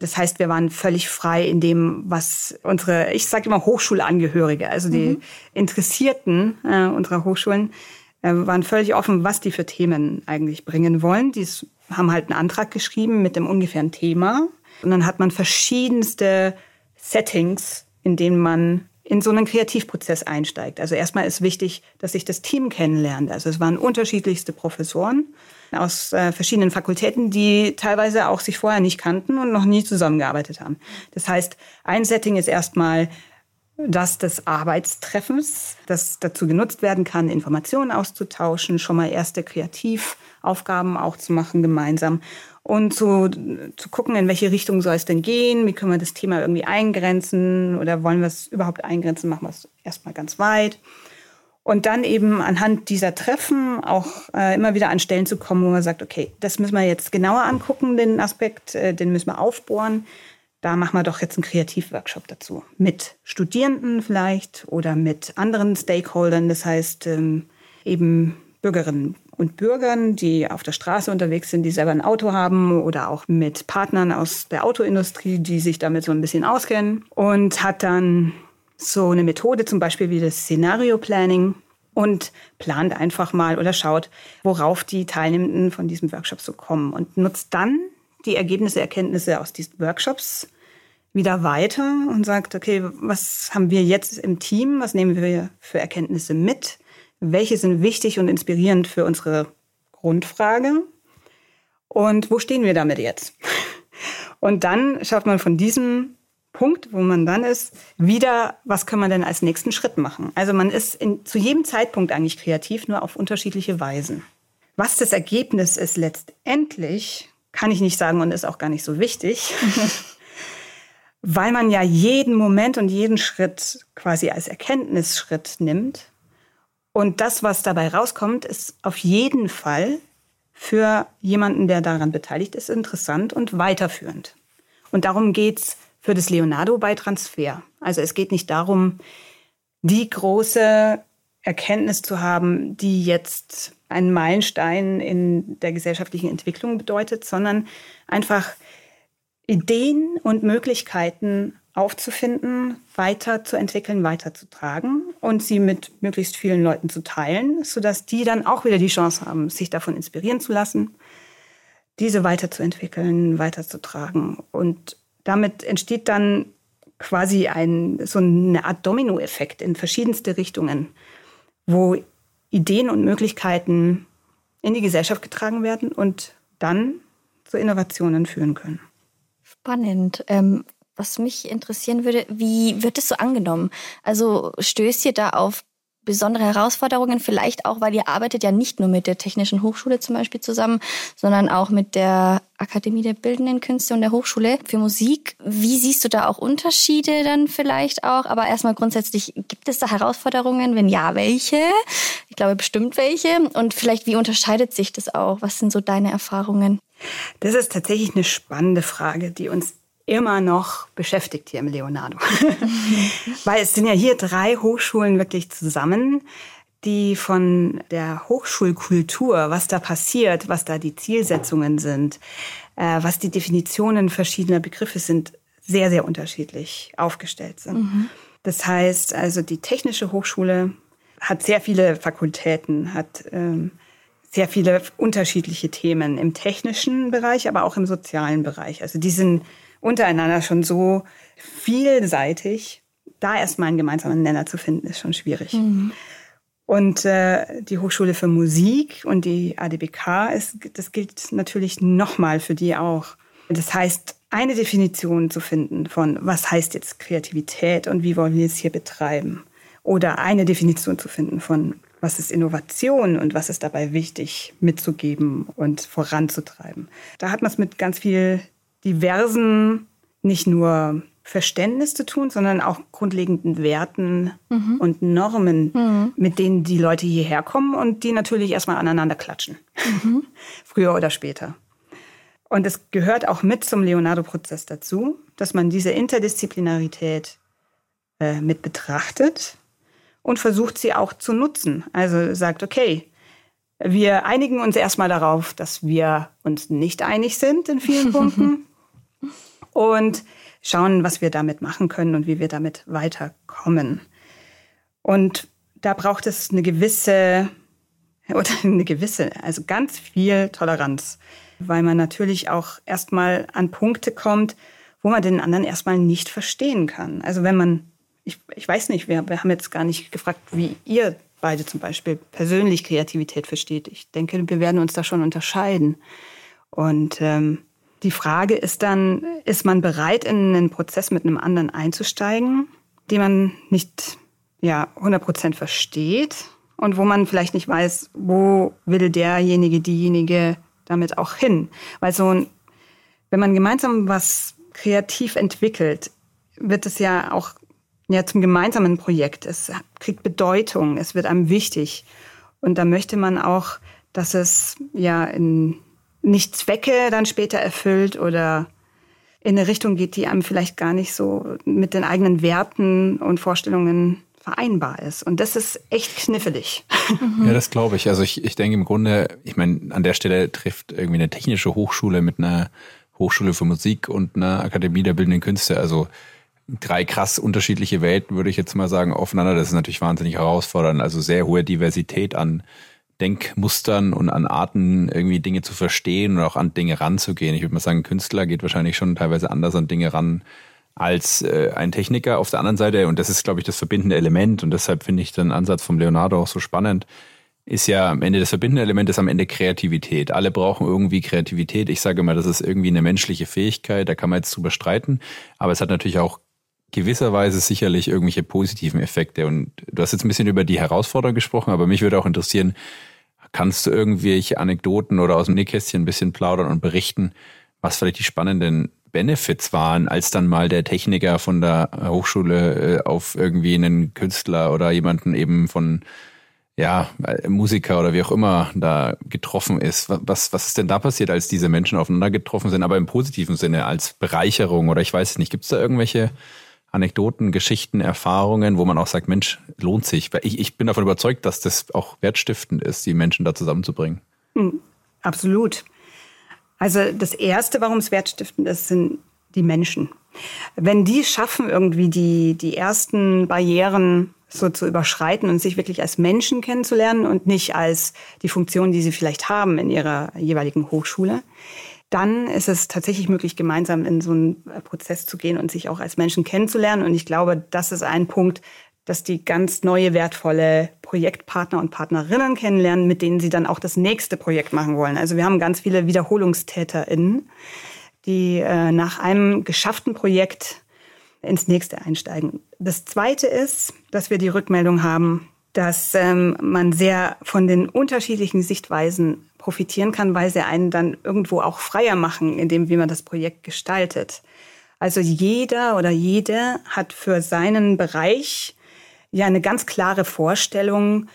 C: Das heißt, wir waren völlig frei in dem, was unsere, ich sage immer Hochschulangehörige, also die mhm. Interessierten äh, unserer Hochschulen, äh, waren völlig offen, was die für Themen eigentlich bringen wollen. Die haben halt einen Antrag geschrieben mit dem ungefähren Thema und dann hat man verschiedenste Settings, in denen man in so einen Kreativprozess einsteigt. Also erstmal ist wichtig, dass sich das Team kennenlernt. Also es waren unterschiedlichste Professoren aus äh, verschiedenen Fakultäten, die teilweise auch sich vorher nicht kannten und noch nie zusammengearbeitet haben. Das heißt, ein Setting ist erstmal das des Arbeitstreffens, das dazu genutzt werden kann, Informationen auszutauschen, schon mal erste Kreativaufgaben auch zu machen gemeinsam und zu, zu gucken, in welche Richtung soll es denn gehen, wie können wir das Thema irgendwie eingrenzen oder wollen wir es überhaupt eingrenzen, machen wir es erstmal ganz weit. Und dann eben anhand dieser Treffen auch äh, immer wieder an Stellen zu kommen, wo man sagt, okay, das müssen wir jetzt genauer angucken, den Aspekt, äh, den müssen wir aufbohren. Da machen wir doch jetzt einen Kreativworkshop dazu. Mit Studierenden vielleicht oder mit anderen Stakeholdern, das heißt ähm, eben Bürgerinnen und Bürgern, die auf der Straße unterwegs sind, die selber ein Auto haben oder auch mit Partnern aus der Autoindustrie, die sich damit so ein bisschen auskennen und hat dann so eine Methode zum Beispiel wie das Szenario Planning und plant einfach mal oder schaut, worauf die Teilnehmenden von diesem Workshop so kommen und nutzt dann die Ergebnisse, Erkenntnisse aus diesen Workshops wieder weiter und sagt, okay, was haben wir jetzt im Team, was nehmen wir für Erkenntnisse mit welche sind wichtig und inspirierend für unsere Grundfrage und wo stehen wir damit jetzt? Und dann schaut man von diesem Punkt, wo man dann ist, wieder, was können wir denn als nächsten Schritt machen? Also man ist in, zu jedem Zeitpunkt eigentlich kreativ, nur auf unterschiedliche Weisen. Was das Ergebnis ist letztendlich, kann ich nicht sagen und ist auch gar nicht so wichtig, weil man ja jeden Moment und jeden Schritt quasi als Erkenntnisschritt nimmt und das, was dabei rauskommt, ist auf jeden Fall für jemanden, der daran beteiligt ist, interessant und weiterführend. Und darum geht's für das Leonardo bei Transfer. Also es geht nicht darum, die große Erkenntnis zu haben, die jetzt einen Meilenstein in der gesellschaftlichen Entwicklung bedeutet, sondern einfach Ideen und Möglichkeiten aufzufinden, weiterzuentwickeln, weiterzutragen und sie mit möglichst vielen Leuten zu teilen, sodass die dann auch wieder die Chance haben, sich davon inspirieren zu lassen, diese weiterzuentwickeln, weiterzutragen. Und damit entsteht dann quasi ein, so eine Art Dominoeffekt in verschiedenste Richtungen, wo Ideen und Möglichkeiten in die Gesellschaft getragen werden und dann zu Innovationen führen können.
A: Spannend. Ähm, was mich interessieren würde, wie wird es so angenommen? Also stößt ihr da auf besondere Herausforderungen, vielleicht auch, weil ihr arbeitet ja nicht nur mit der Technischen Hochschule zum Beispiel zusammen, sondern auch mit der Akademie der Bildenden Künste und der Hochschule für Musik. Wie siehst du da auch Unterschiede dann vielleicht auch? Aber erstmal grundsätzlich, gibt es da Herausforderungen? Wenn ja, welche? Ich glaube bestimmt welche. Und vielleicht, wie unterscheidet sich das auch? Was sind so deine Erfahrungen?
C: Das ist tatsächlich eine spannende Frage, die uns immer noch beschäftigt hier im Leonardo. Weil es sind ja hier drei Hochschulen wirklich zusammen, die von der Hochschulkultur, was da passiert, was da die Zielsetzungen sind, äh, was die Definitionen verschiedener Begriffe sind, sehr, sehr unterschiedlich aufgestellt sind. Mhm. Das heißt, also die Technische Hochschule hat sehr viele Fakultäten, hat ähm, sehr viele unterschiedliche Themen im technischen Bereich, aber auch im sozialen Bereich. Also die sind untereinander schon so vielseitig, da erstmal einen gemeinsamen Nenner zu finden, ist schon schwierig. Mhm. Und äh, die Hochschule für Musik und die ADBK, ist, das gilt natürlich nochmal für die auch. Das heißt, eine Definition zu finden von, was heißt jetzt Kreativität und wie wollen wir es hier betreiben. Oder eine Definition zu finden von, was ist Innovation und was ist dabei wichtig mitzugeben und voranzutreiben. Da hat man es mit ganz viel diversen, nicht nur Verständnis zu tun, sondern auch grundlegenden Werten mhm. und Normen, mhm. mit denen die Leute hierher kommen und die natürlich erstmal aneinander klatschen. Mhm. Früher oder später. Und es gehört auch mit zum Leonardo-Prozess dazu, dass man diese Interdisziplinarität äh, mit betrachtet und versucht sie auch zu nutzen. Also sagt, okay, wir einigen uns erstmal darauf, dass wir uns nicht einig sind in vielen Punkten und schauen, was wir damit machen können und wie wir damit weiterkommen. Und da braucht es eine gewisse, oder eine gewisse, also ganz viel Toleranz, weil man natürlich auch erstmal an Punkte kommt, wo man den anderen erstmal nicht verstehen kann. Also wenn man, ich, ich weiß nicht, wir, wir haben jetzt gar nicht gefragt, wie ihr beide zum Beispiel persönlich Kreativität versteht. Ich denke, wir werden uns da schon unterscheiden. Und ähm, die Frage ist dann, ist man bereit, in einen Prozess mit einem anderen einzusteigen, den man nicht ja, 100 versteht und wo man vielleicht nicht weiß, wo will derjenige, diejenige damit auch hin. Weil so ein, wenn man gemeinsam was kreativ entwickelt, wird es ja auch ja, zum gemeinsamen Projekt. Es kriegt Bedeutung, es wird einem wichtig. Und da möchte man auch, dass es ja in nicht Zwecke dann später erfüllt oder in eine Richtung geht, die einem vielleicht gar nicht so mit den eigenen Werten und Vorstellungen vereinbar ist. Und das ist echt knifflig.
B: Ja, das glaube ich. Also ich, ich denke im Grunde, ich meine, an der Stelle trifft irgendwie eine technische Hochschule mit einer Hochschule für Musik und einer Akademie der Bildenden Künste, also drei krass unterschiedliche Welten, würde ich jetzt mal sagen, aufeinander. Das ist natürlich wahnsinnig herausfordernd. Also sehr hohe Diversität an Denkmustern und an Arten, irgendwie Dinge zu verstehen und auch an Dinge ranzugehen. Ich würde mal sagen, ein Künstler geht wahrscheinlich schon teilweise anders an Dinge ran als äh, ein Techniker auf der anderen Seite. Und das ist, glaube ich, das verbindende Element. Und deshalb finde ich den Ansatz vom Leonardo auch so spannend. Ist ja am Ende das verbindende Element ist am Ende Kreativität. Alle brauchen irgendwie Kreativität. Ich sage mal, das ist irgendwie eine menschliche Fähigkeit. Da kann man jetzt drüber streiten. Aber es hat natürlich auch gewisserweise sicherlich irgendwelche positiven Effekte. Und du hast jetzt ein bisschen über die Herausforderung gesprochen, aber mich würde auch interessieren, Kannst du irgendwelche Anekdoten oder aus dem Nähkästchen ein bisschen plaudern und berichten, was vielleicht die spannenden Benefits waren, als dann mal der Techniker von der Hochschule äh, auf irgendwie einen Künstler oder jemanden eben von ja, Musiker oder wie auch immer da getroffen ist. Was, was ist denn da passiert, als diese Menschen aufeinander getroffen sind, aber im positiven Sinne, als Bereicherung oder ich weiß nicht, gibt es da irgendwelche Anekdoten, Geschichten, Erfahrungen, wo man auch sagt, Mensch, lohnt sich. Weil ich, ich bin davon überzeugt, dass das auch wertstiftend ist, die Menschen da zusammenzubringen.
C: Mhm, absolut. Also das Erste, warum es wertstiftend ist, sind die Menschen. Wenn die schaffen, irgendwie die, die ersten Barrieren so zu überschreiten und sich wirklich als Menschen kennenzulernen und nicht als die Funktion, die sie vielleicht haben in ihrer jeweiligen Hochschule, dann ist es tatsächlich möglich, gemeinsam in so einen äh, Prozess zu gehen und sich auch als Menschen kennenzulernen. Und ich glaube, das ist ein Punkt, dass die ganz neue, wertvolle Projektpartner und Partnerinnen kennenlernen, mit denen sie dann auch das nächste Projekt machen wollen. Also wir haben ganz viele WiederholungstäterInnen, die äh, nach einem geschafften Projekt ins nächste einsteigen. Das Zweite ist, dass wir die Rückmeldung haben, dass ähm, man sehr von den unterschiedlichen Sichtweisen profitieren kann, weil sie einen dann irgendwo auch freier machen, in dem, wie man das Projekt gestaltet. Also jeder oder jede hat für seinen Bereich ja eine ganz klare Vorstellung,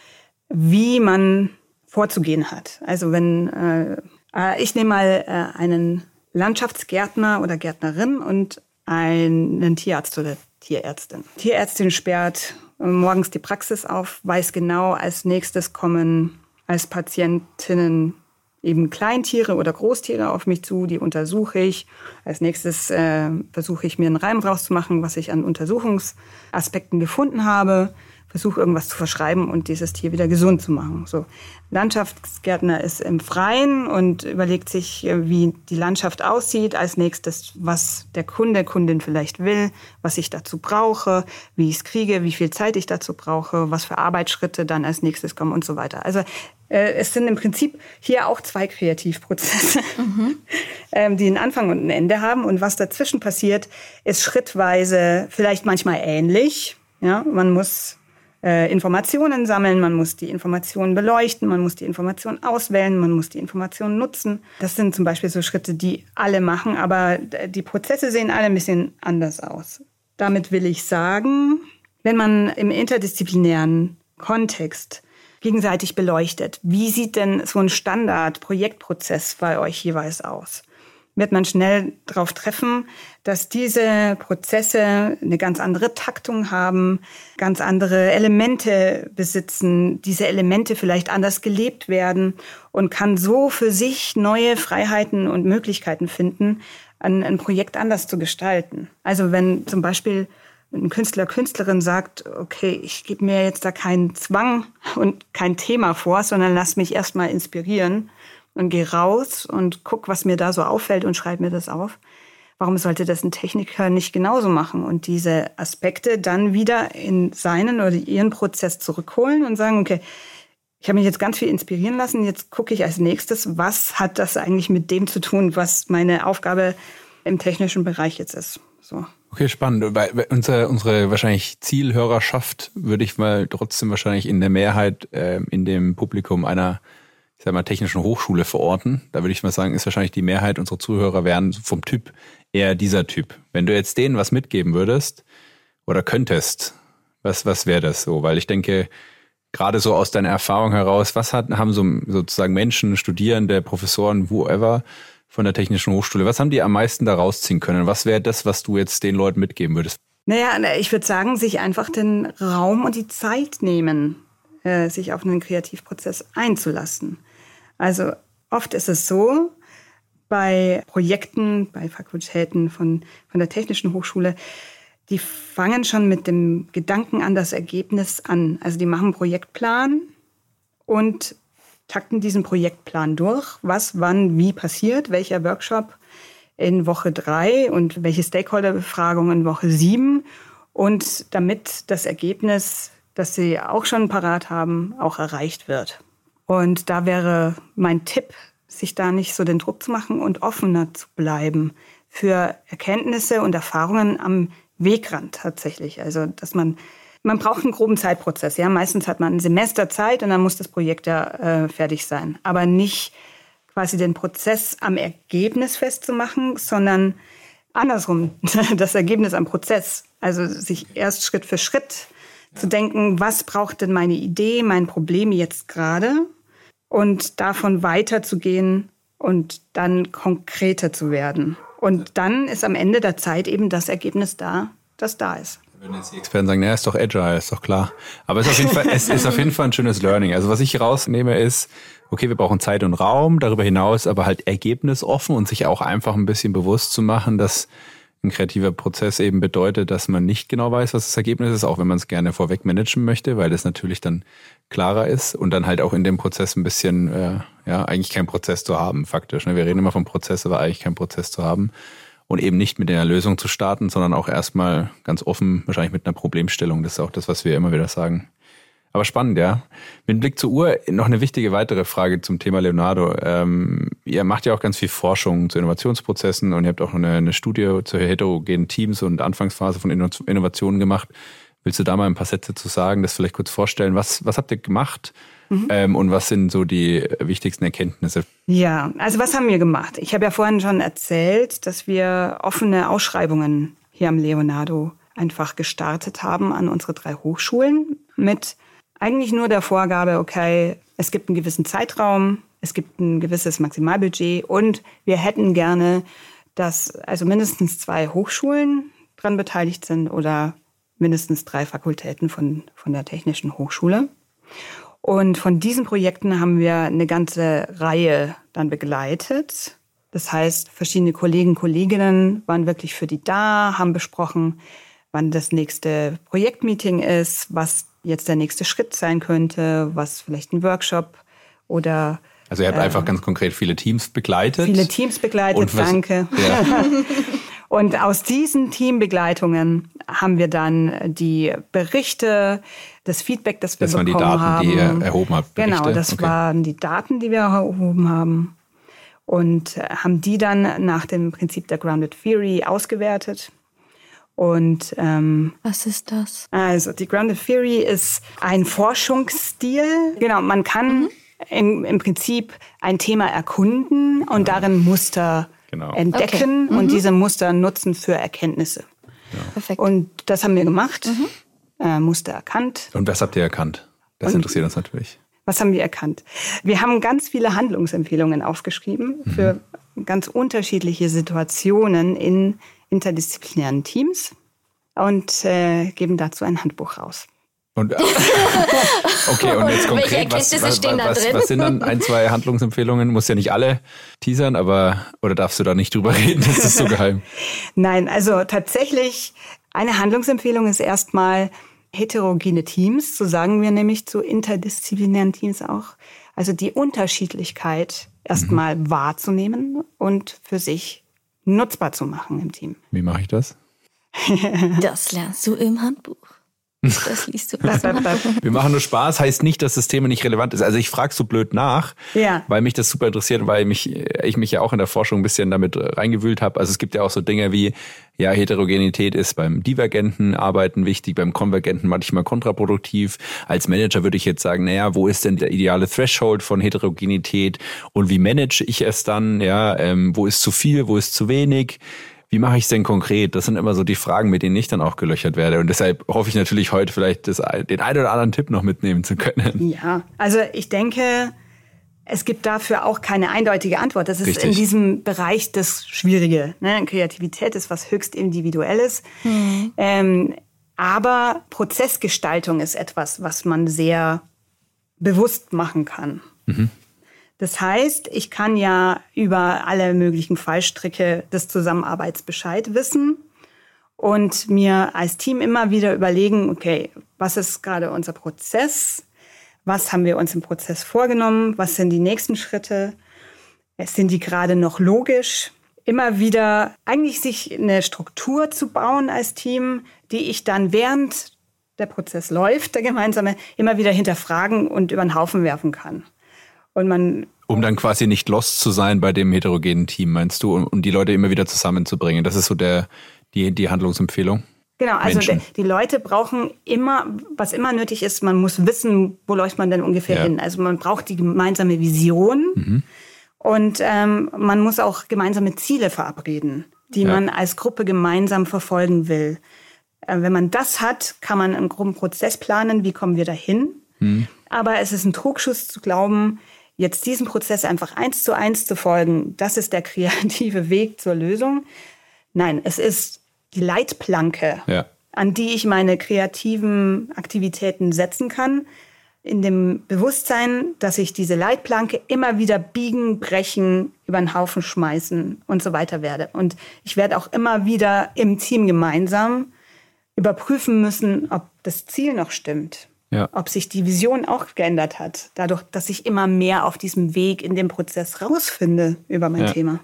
C: wie man vorzugehen hat. Also wenn äh, äh ich nehme mal äh, einen Landschaftsgärtner oder Gärtnerin und einen Tierarzt oder Tierärztin. Tierärztin sperrt morgens die Praxis auf, weiß genau, als nächstes kommen als Patientinnen eben Kleintiere oder Großtiere auf mich zu, die untersuche ich. Als nächstes äh, versuche ich mir einen Reim rauszumachen, was ich an Untersuchungsaspekten gefunden habe versuche irgendwas zu verschreiben und dieses Tier wieder gesund zu machen. So Landschaftsgärtner ist im Freien und überlegt sich, äh, wie die Landschaft aussieht. Als nächstes, was der Kunde, Kundin vielleicht will, was ich dazu brauche, wie ich es kriege, wie viel Zeit ich dazu brauche, was für Arbeitsschritte dann als nächstes kommen und so weiter. Also äh, es sind im Prinzip hier auch zwei Kreativprozesse, mhm. ähm, die einen Anfang und ein Ende haben. Und was dazwischen passiert, ist schrittweise vielleicht manchmal ähnlich. Ja, man muss äh, Informationen sammeln, man muss die Informationen beleuchten, man muss die Informationen auswählen, man muss die Informationen nutzen. Das sind zum Beispiel so Schritte, die alle machen, aber die Prozesse sehen alle ein bisschen anders aus. Damit will ich sagen, wenn man im interdisziplinären Kontext gegenseitig beleuchtet, wie sieht denn so ein Standard-Projektprozess bei euch jeweils aus? Wird man schnell darauf treffen, dass diese Prozesse eine ganz andere Taktung haben, ganz andere Elemente besitzen, diese Elemente vielleicht anders gelebt werden und kann so für sich neue Freiheiten und Möglichkeiten finden, ein, ein Projekt anders zu gestalten. Also wenn zum Beispiel ein Künstler, Künstlerin sagt, okay, ich gebe mir jetzt da keinen Zwang und kein Thema vor, sondern lass mich erstmal inspirieren und gehe raus und guck, was mir da so auffällt und schreibe mir das auf. Warum sollte das ein Techniker nicht genauso machen und diese Aspekte dann wieder in seinen oder ihren Prozess zurückholen und sagen, okay, ich habe mich jetzt ganz viel inspirieren lassen, jetzt gucke ich als nächstes, was hat das eigentlich mit dem zu tun, was meine Aufgabe im technischen Bereich jetzt ist. So.
B: Okay, spannend. Weil unsere, unsere wahrscheinlich Zielhörerschaft würde ich mal trotzdem wahrscheinlich in der Mehrheit äh, in dem Publikum einer ich sag mal, technischen Hochschule verorten. Da würde ich mal sagen, ist wahrscheinlich die Mehrheit unserer Zuhörer wären vom Typ eher dieser Typ. Wenn du jetzt denen was mitgeben würdest oder könntest, was, was wäre das so? Weil ich denke, gerade so aus deiner Erfahrung heraus, was hat, haben so sozusagen Menschen, Studierende, Professoren, whoever von der Technischen Hochschule, was haben die am meisten da rausziehen können? Was wäre das, was du jetzt den Leuten mitgeben würdest?
C: Naja, ich würde sagen, sich einfach den Raum und die Zeit nehmen, äh, sich auf einen Kreativprozess einzulassen. Also oft ist es so, bei Projekten, bei Fakultäten von, von der Technischen Hochschule, die fangen schon mit dem Gedanken an das Ergebnis an. Also die machen Projektplan und takten diesen Projektplan durch, was wann wie passiert, welcher Workshop in Woche drei und welche Stakeholder-Befragung in Woche sieben und damit das Ergebnis, das sie auch schon parat haben, auch erreicht wird. Und da wäre mein Tipp, sich da nicht so den Druck zu machen und offener zu bleiben für Erkenntnisse und Erfahrungen am Wegrand tatsächlich. Also, dass man, man braucht einen groben Zeitprozess. Ja, meistens hat man ein Semester Zeit und dann muss das Projekt ja äh, fertig sein. Aber nicht quasi den Prozess am Ergebnis festzumachen, sondern andersrum, das Ergebnis am Prozess. Also sich erst Schritt für Schritt zu denken, was braucht denn meine Idee, mein Problem jetzt gerade? Und davon weiterzugehen und dann konkreter zu werden. Und dann ist am Ende der Zeit eben das Ergebnis da, das da ist.
B: Wenn jetzt die Experten sagen, naja, ist doch agile, ist doch klar. Aber es ist, auf jeden Fall, es ist auf jeden Fall ein schönes Learning. Also was ich rausnehme ist, okay, wir brauchen Zeit und Raum, darüber hinaus aber halt ergebnisoffen und sich auch einfach ein bisschen bewusst zu machen, dass ein kreativer Prozess eben bedeutet, dass man nicht genau weiß, was das Ergebnis ist, auch wenn man es gerne vorweg managen möchte, weil das natürlich dann klarer ist und dann halt auch in dem Prozess ein bisschen, äh, ja, eigentlich kein Prozess zu haben, faktisch. Ne? Wir reden immer vom Prozess, aber eigentlich kein Prozess zu haben und eben nicht mit einer Lösung zu starten, sondern auch erstmal ganz offen, wahrscheinlich mit einer Problemstellung. Das ist auch das, was wir immer wieder sagen. Aber spannend, ja. Mit Blick zur Uhr noch eine wichtige weitere Frage zum Thema Leonardo. Ähm, ihr macht ja auch ganz viel Forschung zu Innovationsprozessen und ihr habt auch eine, eine Studie zu heterogenen Teams und Anfangsphase von Innovationen gemacht. Willst du da mal ein paar Sätze zu sagen, das vielleicht kurz vorstellen? Was, was habt ihr gemacht mhm. ähm, und was sind so die wichtigsten Erkenntnisse?
C: Ja, also was haben wir gemacht? Ich habe ja vorhin schon erzählt, dass wir offene Ausschreibungen hier am Leonardo einfach gestartet haben an unsere drei Hochschulen mit eigentlich nur der Vorgabe, okay, es gibt einen gewissen Zeitraum, es gibt ein gewisses Maximalbudget und wir hätten gerne, dass also mindestens zwei Hochschulen dran beteiligt sind oder mindestens drei Fakultäten von, von der Technischen Hochschule. Und von diesen Projekten haben wir eine ganze Reihe dann begleitet. Das heißt, verschiedene Kollegen, Kolleginnen waren wirklich für die da, haben besprochen, wann das nächste Projektmeeting ist, was jetzt der nächste Schritt sein könnte, was vielleicht ein Workshop oder
B: also ihr habt äh, einfach ganz konkret viele Teams begleitet.
C: Viele Teams begleitet, was, danke. Ja. Und aus diesen Teambegleitungen haben wir dann die Berichte, das Feedback, das wir das bekommen haben. Das waren die Daten,
B: die ihr erhoben habt.
C: Berichte? Genau, das okay. waren die Daten, die wir erhoben haben. Und haben die dann nach dem Prinzip der Grounded Theory ausgewertet Und ähm,
A: was ist das?
C: Also die Grounded Theory ist ein Forschungsstil. Genau, man kann mhm. in, im Prinzip ein Thema erkunden und darin Muster genau. entdecken okay. und mhm. diese Muster nutzen für Erkenntnisse. Ja. Perfekt. Und das haben wir gemacht, mhm. äh, Muster erkannt.
B: Und was habt ihr erkannt? Das und interessiert uns natürlich.
C: Was haben wir erkannt? Wir haben ganz viele Handlungsempfehlungen aufgeschrieben mhm. für ganz unterschiedliche Situationen in interdisziplinären Teams und äh, geben dazu ein Handbuch raus.
B: Und, okay, und jetzt konkret, was, was, was, was, sind dann ein, zwei Handlungsempfehlungen? Muss ja nicht alle teasern, aber oder darfst du da nicht drüber reden? Das ist so geheim.
C: Nein, also tatsächlich, eine Handlungsempfehlung ist erstmal heterogene Teams, so sagen wir nämlich zu interdisziplinären Teams auch. Also die Unterschiedlichkeit erstmal mhm. wahrzunehmen und für sich nutzbar zu machen im Team.
B: Wie mache ich das?
A: das lernst du im Handbuch. Das liest du.
B: Wir machen nur Spaß, heißt nicht, dass das Thema nicht relevant ist. Also ich frage so blöd nach, ja. weil mich das super interessiert, weil mich, ich mich ja auch in der Forschung ein bisschen damit reingewühlt habe. Also es gibt ja auch so Dinge wie, ja, Heterogenität ist beim divergenten Arbeiten wichtig, beim konvergenten manchmal kontraproduktiv. Als Manager würde ich jetzt sagen, naja, wo ist denn der ideale Threshold von Heterogenität und wie manage ich es dann? Ja, ähm, wo ist zu viel, wo ist zu wenig? Wie mache ich es denn konkret? Das sind immer so die Fragen, mit denen ich dann auch gelöchert werde. Und deshalb hoffe ich natürlich heute vielleicht das, den einen oder anderen Tipp noch mitnehmen zu können.
C: Ja, also ich denke, es gibt dafür auch keine eindeutige Antwort. Das ist Richtig. in diesem Bereich das Schwierige. Ne? Kreativität ist was höchst Individuelles. Mhm. Ähm, aber Prozessgestaltung ist etwas, was man sehr bewusst machen kann. Mhm. Das heißt, ich kann ja über alle möglichen Fallstricke des Zusammenarbeits Bescheid wissen und mir als Team immer wieder überlegen, okay, was ist gerade unser Prozess? Was haben wir uns im Prozess vorgenommen? Was sind die nächsten Schritte? Sind die gerade noch logisch? Immer wieder eigentlich sich eine Struktur zu bauen als Team, die ich dann während der Prozess läuft, der gemeinsame, immer wieder hinterfragen und über den Haufen werfen kann.
B: Und man um dann quasi nicht lost zu sein bei dem heterogenen Team, meinst du, um, um die Leute immer wieder zusammenzubringen. Das ist so der, die, die Handlungsempfehlung.
C: Genau, also de, die Leute brauchen immer, was immer nötig ist, man muss wissen, wo läuft man denn ungefähr ja. hin. Also man braucht die gemeinsame Vision mhm. und ähm, man muss auch gemeinsame Ziele verabreden, die ja. man als Gruppe gemeinsam verfolgen will. Äh, wenn man das hat, kann man einen groben Prozess planen, wie kommen wir dahin. Mhm. Aber es ist ein Trugschuss zu glauben, jetzt diesem Prozess einfach eins zu eins zu folgen, das ist der kreative Weg zur Lösung. Nein, es ist die Leitplanke, ja. an die ich meine kreativen Aktivitäten setzen kann, in dem Bewusstsein, dass ich diese Leitplanke immer wieder biegen, brechen, über den Haufen schmeißen und so weiter werde. Und ich werde auch immer wieder im Team gemeinsam überprüfen müssen, ob das Ziel noch stimmt. Ja. Ob sich die Vision auch geändert hat, dadurch, dass ich immer mehr auf diesem Weg in dem Prozess rausfinde über mein
B: ja.
C: Thema.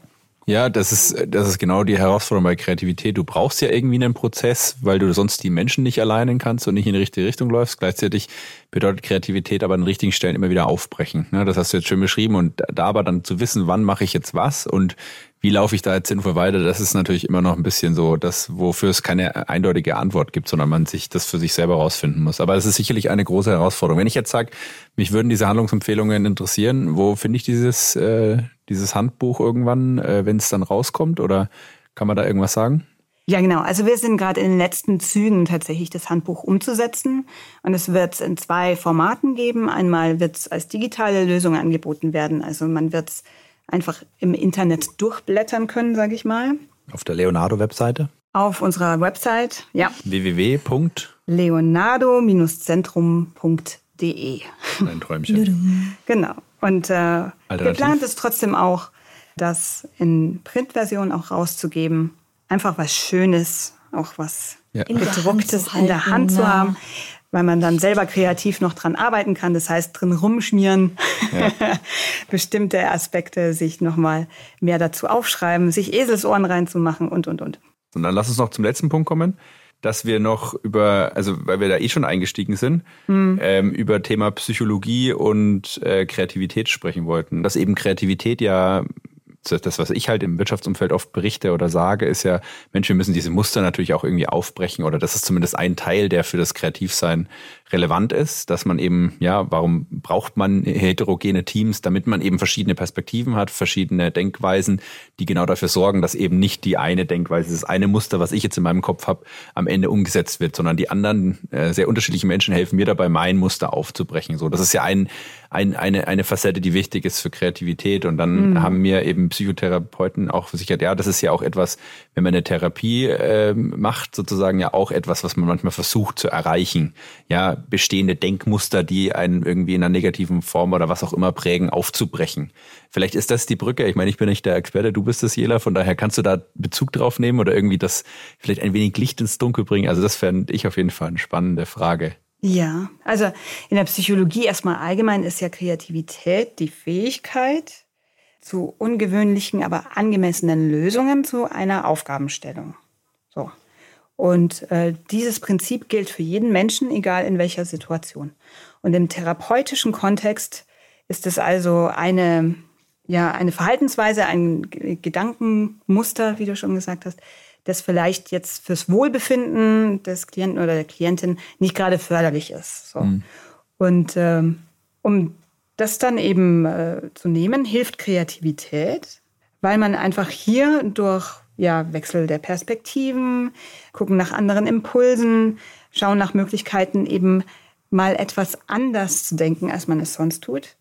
B: Ja, das ist, das ist genau die Herausforderung bei Kreativität. Du brauchst ja irgendwie einen Prozess, weil du sonst die Menschen nicht alleinen kannst und nicht in die richtige Richtung läufst. Gleichzeitig bedeutet Kreativität aber an richtigen Stellen immer wieder aufbrechen. Das hast du jetzt schön beschrieben und da aber dann zu wissen, wann mache ich jetzt was und wie laufe ich da jetzt sinnvoll weiter, das ist natürlich immer noch ein bisschen so, das, wofür es keine eindeutige Antwort gibt, sondern man sich das für sich selber rausfinden muss. Aber es ist sicherlich eine große Herausforderung. Wenn ich jetzt sage, mich würden diese Handlungsempfehlungen interessieren, wo finde ich dieses, äh, dieses Handbuch irgendwann, äh, wenn es dann rauskommt? Oder kann man da irgendwas sagen?
C: Ja, genau. Also wir sind gerade in den letzten Zügen tatsächlich das Handbuch umzusetzen. Und es wird es in zwei Formaten geben. Einmal wird es als digitale Lösung angeboten werden. Also man wird es einfach im Internet durchblättern können, sage ich mal.
B: Auf der Leonardo-Webseite?
C: Auf unserer Website, ja.
B: www.leonardo-zentrum.de.
C: Ein Träumchen. genau. Und äh, geplant ist trotzdem auch, das in Printversion auch rauszugeben. Einfach was Schönes, auch was ja. gedrucktes in der Hand zu haben weil man dann selber kreativ noch dran arbeiten kann. Das heißt, drin rumschmieren, ja. bestimmte Aspekte sich nochmal mehr dazu aufschreiben, sich Eselsohren reinzumachen und, und, und.
B: Und dann lass uns noch zum letzten Punkt kommen, dass wir noch über, also weil wir da eh schon eingestiegen sind, mhm. ähm, über Thema Psychologie und äh, Kreativität sprechen wollten. Dass eben Kreativität ja das, was ich halt im Wirtschaftsumfeld oft berichte oder sage, ist ja, Mensch, wir müssen diese Muster natürlich auch irgendwie aufbrechen oder das ist zumindest ein Teil, der für das Kreativsein relevant ist, dass man eben, ja, warum braucht man heterogene Teams, damit man eben verschiedene Perspektiven hat, verschiedene Denkweisen, die genau dafür sorgen, dass eben nicht die eine Denkweise, das eine Muster, was ich jetzt in meinem Kopf habe, am Ende umgesetzt wird, sondern die anderen äh, sehr unterschiedlichen Menschen helfen mir dabei, mein Muster aufzubrechen. So, das ist ja ein, ein, eine, eine Facette, die wichtig ist für Kreativität. Und dann mhm. haben mir eben Psychotherapeuten auch versichert, ja, das ist ja auch etwas, wenn man eine Therapie äh, macht, sozusagen ja auch etwas, was man manchmal versucht zu erreichen. Ja, bestehende Denkmuster, die einen irgendwie in einer negativen Form oder was auch immer prägen, aufzubrechen. Vielleicht ist das die Brücke. Ich meine, ich bin nicht der Experte, du bist es, Jela, von daher kannst du da Bezug drauf nehmen oder irgendwie das vielleicht ein wenig Licht ins Dunkel bringen. Also das fände ich auf jeden Fall eine spannende Frage.
C: Ja, also in der Psychologie erstmal allgemein ist ja Kreativität die Fähigkeit zu ungewöhnlichen, aber angemessenen Lösungen zu einer Aufgabenstellung. So. Und äh, dieses Prinzip gilt für jeden Menschen, egal in welcher Situation. Und im therapeutischen Kontext ist es also eine, ja, eine Verhaltensweise, ein Gedankenmuster, wie du schon gesagt hast, das vielleicht jetzt fürs Wohlbefinden des Klienten oder der Klientin nicht gerade förderlich ist. So. Mhm. Und ähm, um das dann eben äh, zu nehmen, hilft Kreativität, weil man einfach hier durch ja, Wechsel der Perspektiven, gucken nach anderen Impulsen, schauen nach Möglichkeiten, eben mal etwas anders zu denken, als man es sonst tut.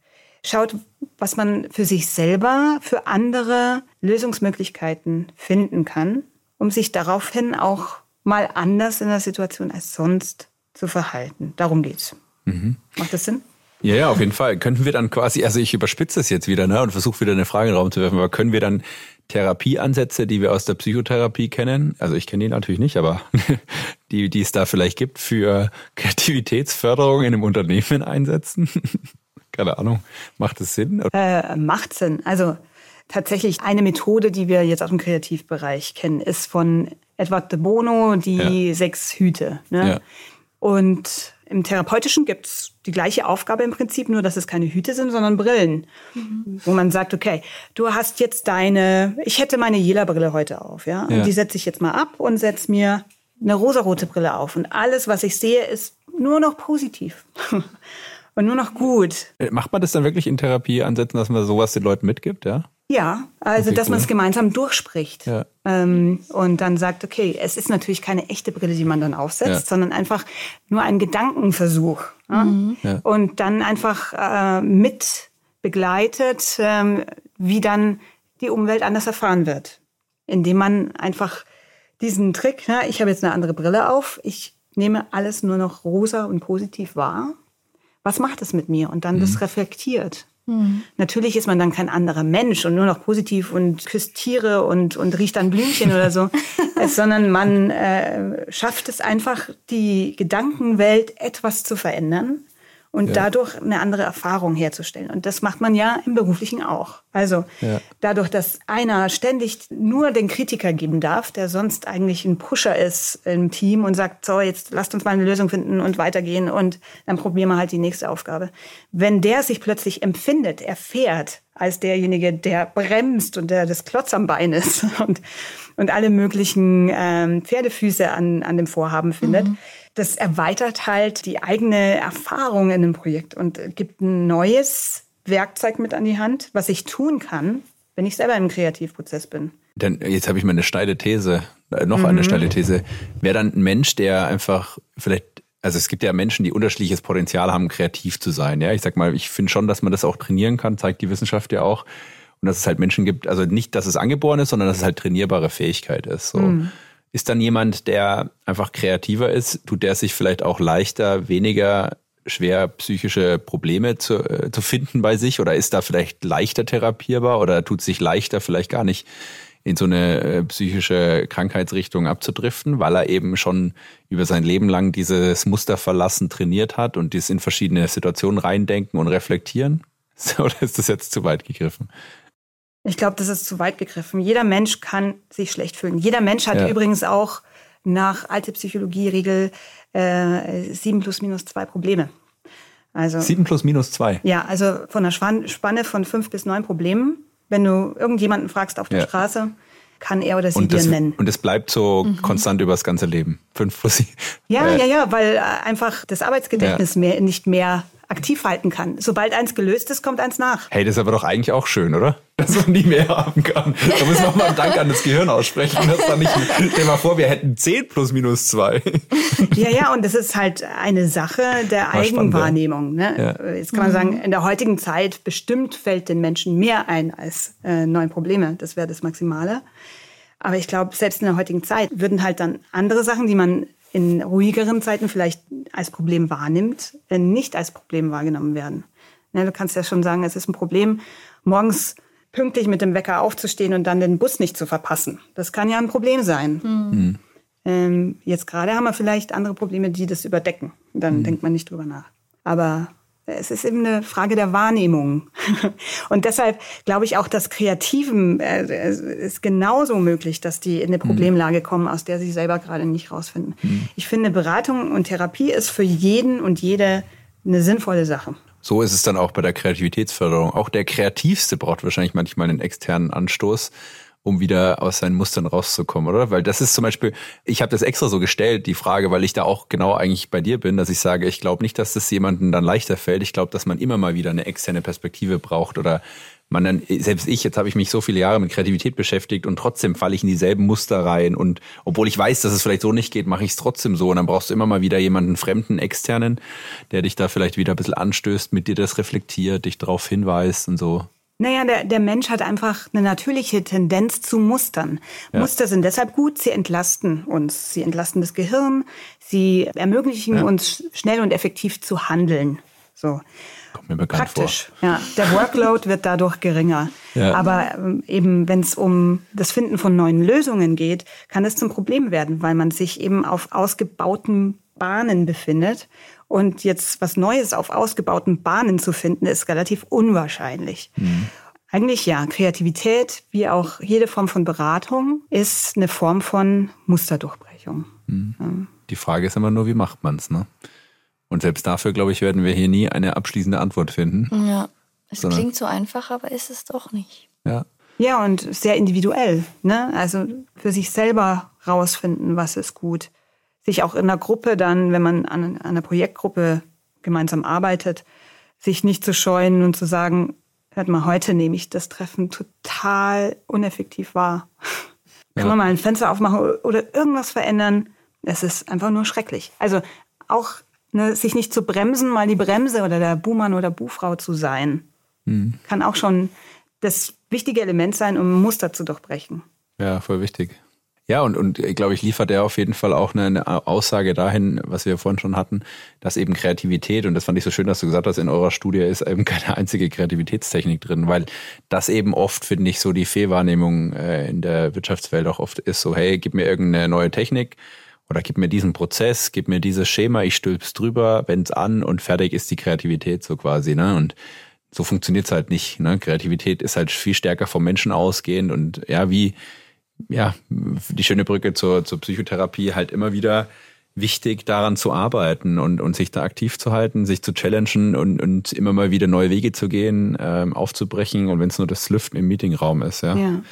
C: Schaut, was man für sich selber, für andere Lösungsmöglichkeiten finden kann, um sich daraufhin auch mal anders in der Situation als sonst zu verhalten. Darum geht's. Mhm. Macht das Sinn?
B: Ja, ja, auf jeden Fall. Könnten wir dann quasi, also ich überspitze es jetzt wieder ne, und versuche wieder eine Frage in den Raum zu werfen, aber können wir dann Therapieansätze, die wir aus der Psychotherapie kennen, also ich kenne die natürlich nicht, aber die, die es da vielleicht gibt, für Kreativitätsförderung in einem Unternehmen einsetzen? Keine Ahnung. Macht es Sinn?
C: Äh, macht Sinn. Also tatsächlich eine Methode, die wir jetzt aus dem Kreativbereich kennen, ist von Edward de Bono, die ja. sechs Hüte. Ne? Ja. Und im Therapeutischen gibt es die gleiche Aufgabe im Prinzip, nur dass es keine Hüte sind, sondern Brillen. Mhm. Wo man sagt, okay, du hast jetzt deine, ich hätte meine Jela-Brille heute auf, ja. Und ja. die setze ich jetzt mal ab und setze mir eine rosarote Brille auf. Und alles, was ich sehe, ist nur noch positiv. und nur noch gut.
B: Äh, macht man das dann wirklich in Therapie ansetzen, dass man sowas den Leuten mitgibt, ja?
C: Ja, also okay, dass cool. man es gemeinsam durchspricht ja. ähm, und dann sagt, okay, es ist natürlich keine echte Brille, die man dann aufsetzt, ja. sondern einfach nur ein Gedankenversuch. Mhm. Ja? Und dann einfach äh, mit begleitet, ähm, wie dann die Umwelt anders erfahren wird. Indem man einfach diesen Trick, ne, ich habe jetzt eine andere Brille auf, ich nehme alles nur noch rosa und positiv wahr. Was macht es mit mir? Und dann mhm. das reflektiert. Mhm. Natürlich ist man dann kein anderer Mensch und nur noch positiv und küsst Tiere und, und riecht an Blümchen oder so, sondern man äh, schafft es einfach, die Gedankenwelt etwas zu verändern und ja. dadurch eine andere Erfahrung herzustellen. Und das macht man ja im Beruflichen auch. Also ja. dadurch, dass einer ständig nur den Kritiker geben darf, der sonst eigentlich ein Pusher ist im Team und sagt, so, jetzt lasst uns mal eine Lösung finden und weitergehen und dann probieren wir halt die nächste Aufgabe. Wenn der sich plötzlich empfindet, erfährt, als derjenige, der bremst und der das Klotz am Bein ist und, und alle möglichen ähm, Pferdefüße an, an dem Vorhaben findet, mhm das erweitert halt die eigene Erfahrung in einem Projekt und gibt ein neues Werkzeug mit an die Hand, was ich tun kann, wenn ich selber im Kreativprozess bin.
B: Dann, jetzt habe ich mal eine steile These, äh, noch mhm. eine steile These. Wäre dann ein Mensch, der einfach vielleicht, also es gibt ja Menschen, die unterschiedliches Potenzial haben, kreativ zu sein. Ja, ich sag mal, ich finde schon, dass man das auch trainieren kann, zeigt die Wissenschaft ja auch. Und dass es halt Menschen gibt, also nicht, dass es angeboren ist, sondern dass es halt trainierbare Fähigkeit ist. So. Mhm. Ist dann jemand, der einfach kreativer ist, tut der sich vielleicht auch leichter, weniger schwer psychische Probleme zu, äh, zu finden bei sich oder ist da vielleicht leichter therapierbar oder tut sich leichter vielleicht gar nicht in so eine äh, psychische Krankheitsrichtung abzudriften, weil er eben schon über sein Leben lang dieses Muster verlassen trainiert hat und dies in verschiedene Situationen reindenken und reflektieren? Oder ist das jetzt zu weit gegriffen?
C: Ich glaube, das ist zu weit gegriffen. Jeder Mensch kann sich schlecht fühlen. Jeder Mensch hat ja. übrigens auch nach alte Psychologie-Regel äh, 7 plus minus 2 Probleme.
B: Also, 7 plus minus 2?
C: Ja, also von einer Spanne von 5 bis 9 Problemen Wenn du irgendjemanden fragst auf der ja. Straße, kann er oder sie
B: und
C: dir
B: das,
C: nennen.
B: Und es bleibt so mhm. konstant über das ganze Leben. Fünf plus.
C: Ja, äh, ja, ja, weil einfach das Arbeitsgedächtnis ja. mehr, nicht mehr aktiv halten kann. Sobald eins gelöst ist, kommt eins nach.
B: Hey, das ist aber doch eigentlich auch schön, oder? Dass man nie mehr haben kann. Da müssen wir mal einen Dank an das Gehirn aussprechen. Das dann nicht, stell mal vor, wir hätten 10 plus minus 2.
C: Ja, ja, und das ist halt eine Sache der War Eigenwahrnehmung. Ne? Ja. Jetzt kann man sagen, in der heutigen Zeit bestimmt fällt den Menschen mehr ein als äh, neun Probleme. Das wäre das Maximale. Aber ich glaube, selbst in der heutigen Zeit würden halt dann andere Sachen, die man in ruhigeren Zeiten vielleicht als Problem wahrnimmt, nicht als Problem wahrgenommen werden. Ne, du kannst ja schon sagen, es ist ein Problem, morgens pünktlich mit dem Wecker aufzustehen und dann den Bus nicht zu verpassen. Das kann ja ein Problem sein. Mhm. Ähm, jetzt gerade haben wir vielleicht andere Probleme, die das überdecken. Dann mhm. denkt man nicht drüber nach. Aber es ist eben eine Frage der Wahrnehmung. Und deshalb glaube ich auch, dass Kreativen äh, ist genauso möglich, dass die in eine mhm. Problemlage kommen, aus der sie selber gerade nicht rausfinden. Mhm. Ich finde, Beratung und Therapie ist für jeden und jede eine sinnvolle Sache.
B: So ist es dann auch bei der Kreativitätsförderung. Auch der Kreativste braucht wahrscheinlich manchmal einen externen Anstoß um wieder aus seinen Mustern rauszukommen, oder? Weil das ist zum Beispiel, ich habe das extra so gestellt, die Frage, weil ich da auch genau eigentlich bei dir bin, dass ich sage, ich glaube nicht, dass das jemandem dann leichter fällt. Ich glaube, dass man immer mal wieder eine externe Perspektive braucht oder man dann, selbst ich, jetzt habe ich mich so viele Jahre mit Kreativität beschäftigt und trotzdem falle ich in dieselben Muster rein. Und obwohl ich weiß, dass es vielleicht so nicht geht, mache ich es trotzdem so. Und dann brauchst du immer mal wieder jemanden fremden, externen, der dich da vielleicht wieder ein bisschen anstößt, mit dir das reflektiert, dich darauf hinweist und so.
C: Naja, der, der Mensch hat einfach eine natürliche Tendenz zu Mustern. Ja. Muster sind deshalb gut, sie entlasten uns. Sie entlasten das Gehirn, sie ermöglichen ja. uns schnell und effektiv zu handeln. So.
B: Kommt mir bekannt
C: Praktisch. Vor. Ja, der Workload wird dadurch geringer. Ja. Aber ähm, eben, wenn es um das Finden von neuen Lösungen geht, kann es zum Problem werden, weil man sich eben auf ausgebauten Bahnen befindet und jetzt was Neues auf ausgebauten Bahnen zu finden, ist relativ unwahrscheinlich. Mhm. Eigentlich ja, Kreativität, wie auch jede Form von Beratung, ist eine Form von Musterdurchbrechung.
B: Mhm. Ja. Die Frage ist immer nur, wie macht man es, ne? Und selbst dafür, glaube ich, werden wir hier nie eine abschließende Antwort finden.
A: Ja, es Sondern klingt so einfach, aber ist es doch nicht.
B: Ja.
C: Ja, und sehr individuell. Ne? Also für sich selber rausfinden, was ist gut sich auch in der Gruppe dann, wenn man an, einer Projektgruppe gemeinsam arbeitet, sich nicht zu scheuen und zu sagen, hört mal, heute nehme ich das Treffen total uneffektiv wahr. Ja. Kann man mal ein Fenster aufmachen oder irgendwas verändern? Es ist einfach nur schrecklich. Also auch ne, sich nicht zu bremsen, mal die Bremse oder der Buhmann oder Buhfrau zu sein, mhm. kann auch schon das wichtige Element sein, um Muster zu durchbrechen.
B: Ja, voll wichtig. Ja, und, und ich glaube, ich liefert er auf jeden Fall auch eine, eine, Aussage dahin, was wir vorhin schon hatten, dass eben Kreativität, und das fand ich so schön, dass du gesagt hast, in eurer Studie ist eben keine einzige Kreativitätstechnik drin, weil das eben oft, finde ich, so die Fehlwahrnehmung äh, in der Wirtschaftswelt auch oft ist, so, hey, gib mir irgendeine neue Technik oder gib mir diesen Prozess, gib mir dieses Schema, ich stülp's drüber, wend's an und fertig ist die Kreativität so quasi, ne? Und so funktioniert's halt nicht. Ne? Kreativität ist halt viel stärker vom Menschen ausgehend und ja, wie ja, die schöne Brücke zur, zur Psychotherapie halt immer wieder wichtig, daran zu arbeiten und, und sich da aktiv zu halten, sich zu challengen und, und immer mal wieder neue Wege zu gehen, ähm, aufzubrechen und wenn es nur das Lüften im Meetingraum ist, ja. ja.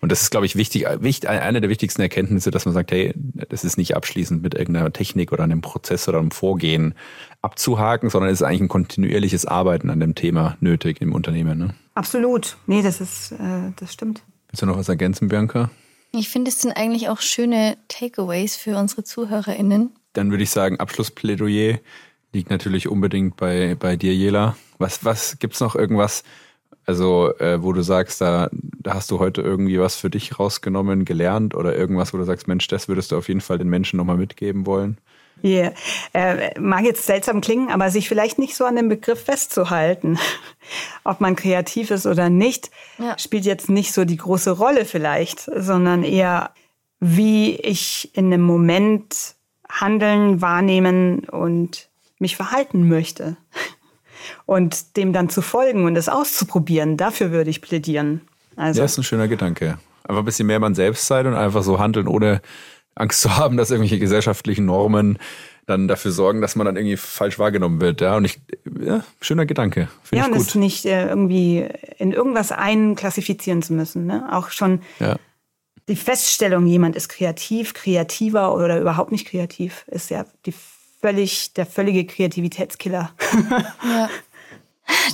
B: Und das ist, glaube ich, wichtig, wichtig, eine der wichtigsten Erkenntnisse, dass man sagt, hey, das ist nicht abschließend mit irgendeiner Technik oder einem Prozess oder einem Vorgehen abzuhaken, sondern es ist eigentlich ein kontinuierliches Arbeiten an dem Thema nötig im Unternehmen. Ne?
C: Absolut. Nee, das ist, äh, das stimmt.
B: Willst du noch was ergänzen, Bianca?
A: Ich finde, es sind eigentlich auch schöne Takeaways für unsere ZuhörerInnen.
B: Dann würde ich sagen, Abschlussplädoyer liegt natürlich unbedingt bei, bei dir, Jela. Was, was es noch irgendwas, also äh, wo du sagst, da, da hast du heute irgendwie was für dich rausgenommen, gelernt oder irgendwas, wo du sagst, Mensch, das würdest du auf jeden Fall den Menschen nochmal mitgeben wollen?
C: Yeah. Äh, mag jetzt seltsam klingen, aber sich vielleicht nicht so an dem Begriff festzuhalten, ob man kreativ ist oder nicht, ja. spielt jetzt nicht so die große Rolle vielleicht, sondern eher, wie ich in einem Moment handeln, wahrnehmen und mich verhalten möchte. Und dem dann zu folgen und es auszuprobieren, dafür würde ich plädieren.
B: Also. Ja, ist ein schöner Gedanke. Einfach ein bisschen mehr man selbst sein und einfach so handeln, ohne Angst zu haben, dass irgendwelche gesellschaftlichen Normen dann dafür sorgen, dass man dann irgendwie falsch wahrgenommen wird. Ja, und ich, ja, schöner Gedanke.
C: Find ja,
B: und
C: es nicht äh, irgendwie in irgendwas einklassifizieren zu müssen. Ne? Auch schon ja. die Feststellung, jemand ist kreativ, kreativer oder überhaupt nicht kreativ, ist ja die völlig, der völlige Kreativitätskiller.
A: ja.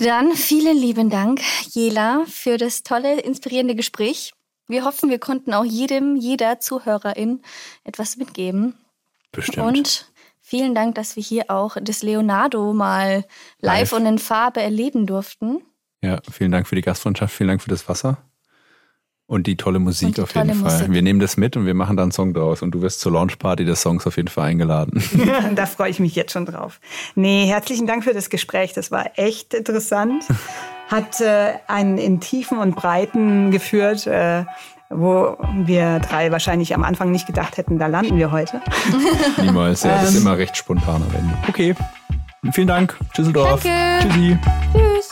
A: Dann vielen lieben Dank, Jela, für das tolle, inspirierende Gespräch. Wir hoffen, wir konnten auch jedem, jeder Zuhörerin etwas mitgeben.
B: Bestimmt.
A: Und vielen Dank, dass wir hier auch das Leonardo mal live, live. und in Farbe erleben durften.
B: Ja, vielen Dank für die Gastfreundschaft, vielen Dank für das Wasser. Und die tolle Musik die auf jeden Fall. Musik. Wir nehmen das mit und wir machen dann einen Song draus. Und du wirst zur Launchparty des Songs auf jeden Fall eingeladen.
C: da freue ich mich jetzt schon drauf. Nee, herzlichen Dank für das Gespräch. Das war echt interessant. Hat äh, einen in Tiefen und Breiten geführt, äh, wo wir drei wahrscheinlich am Anfang nicht gedacht hätten, da landen wir heute.
B: Niemals, ja. Das ist ähm. immer recht spontan am Ende. Okay. Vielen Dank. Tschüsseldorf.
A: Danke.
B: Tschüssi.
A: Tschüss.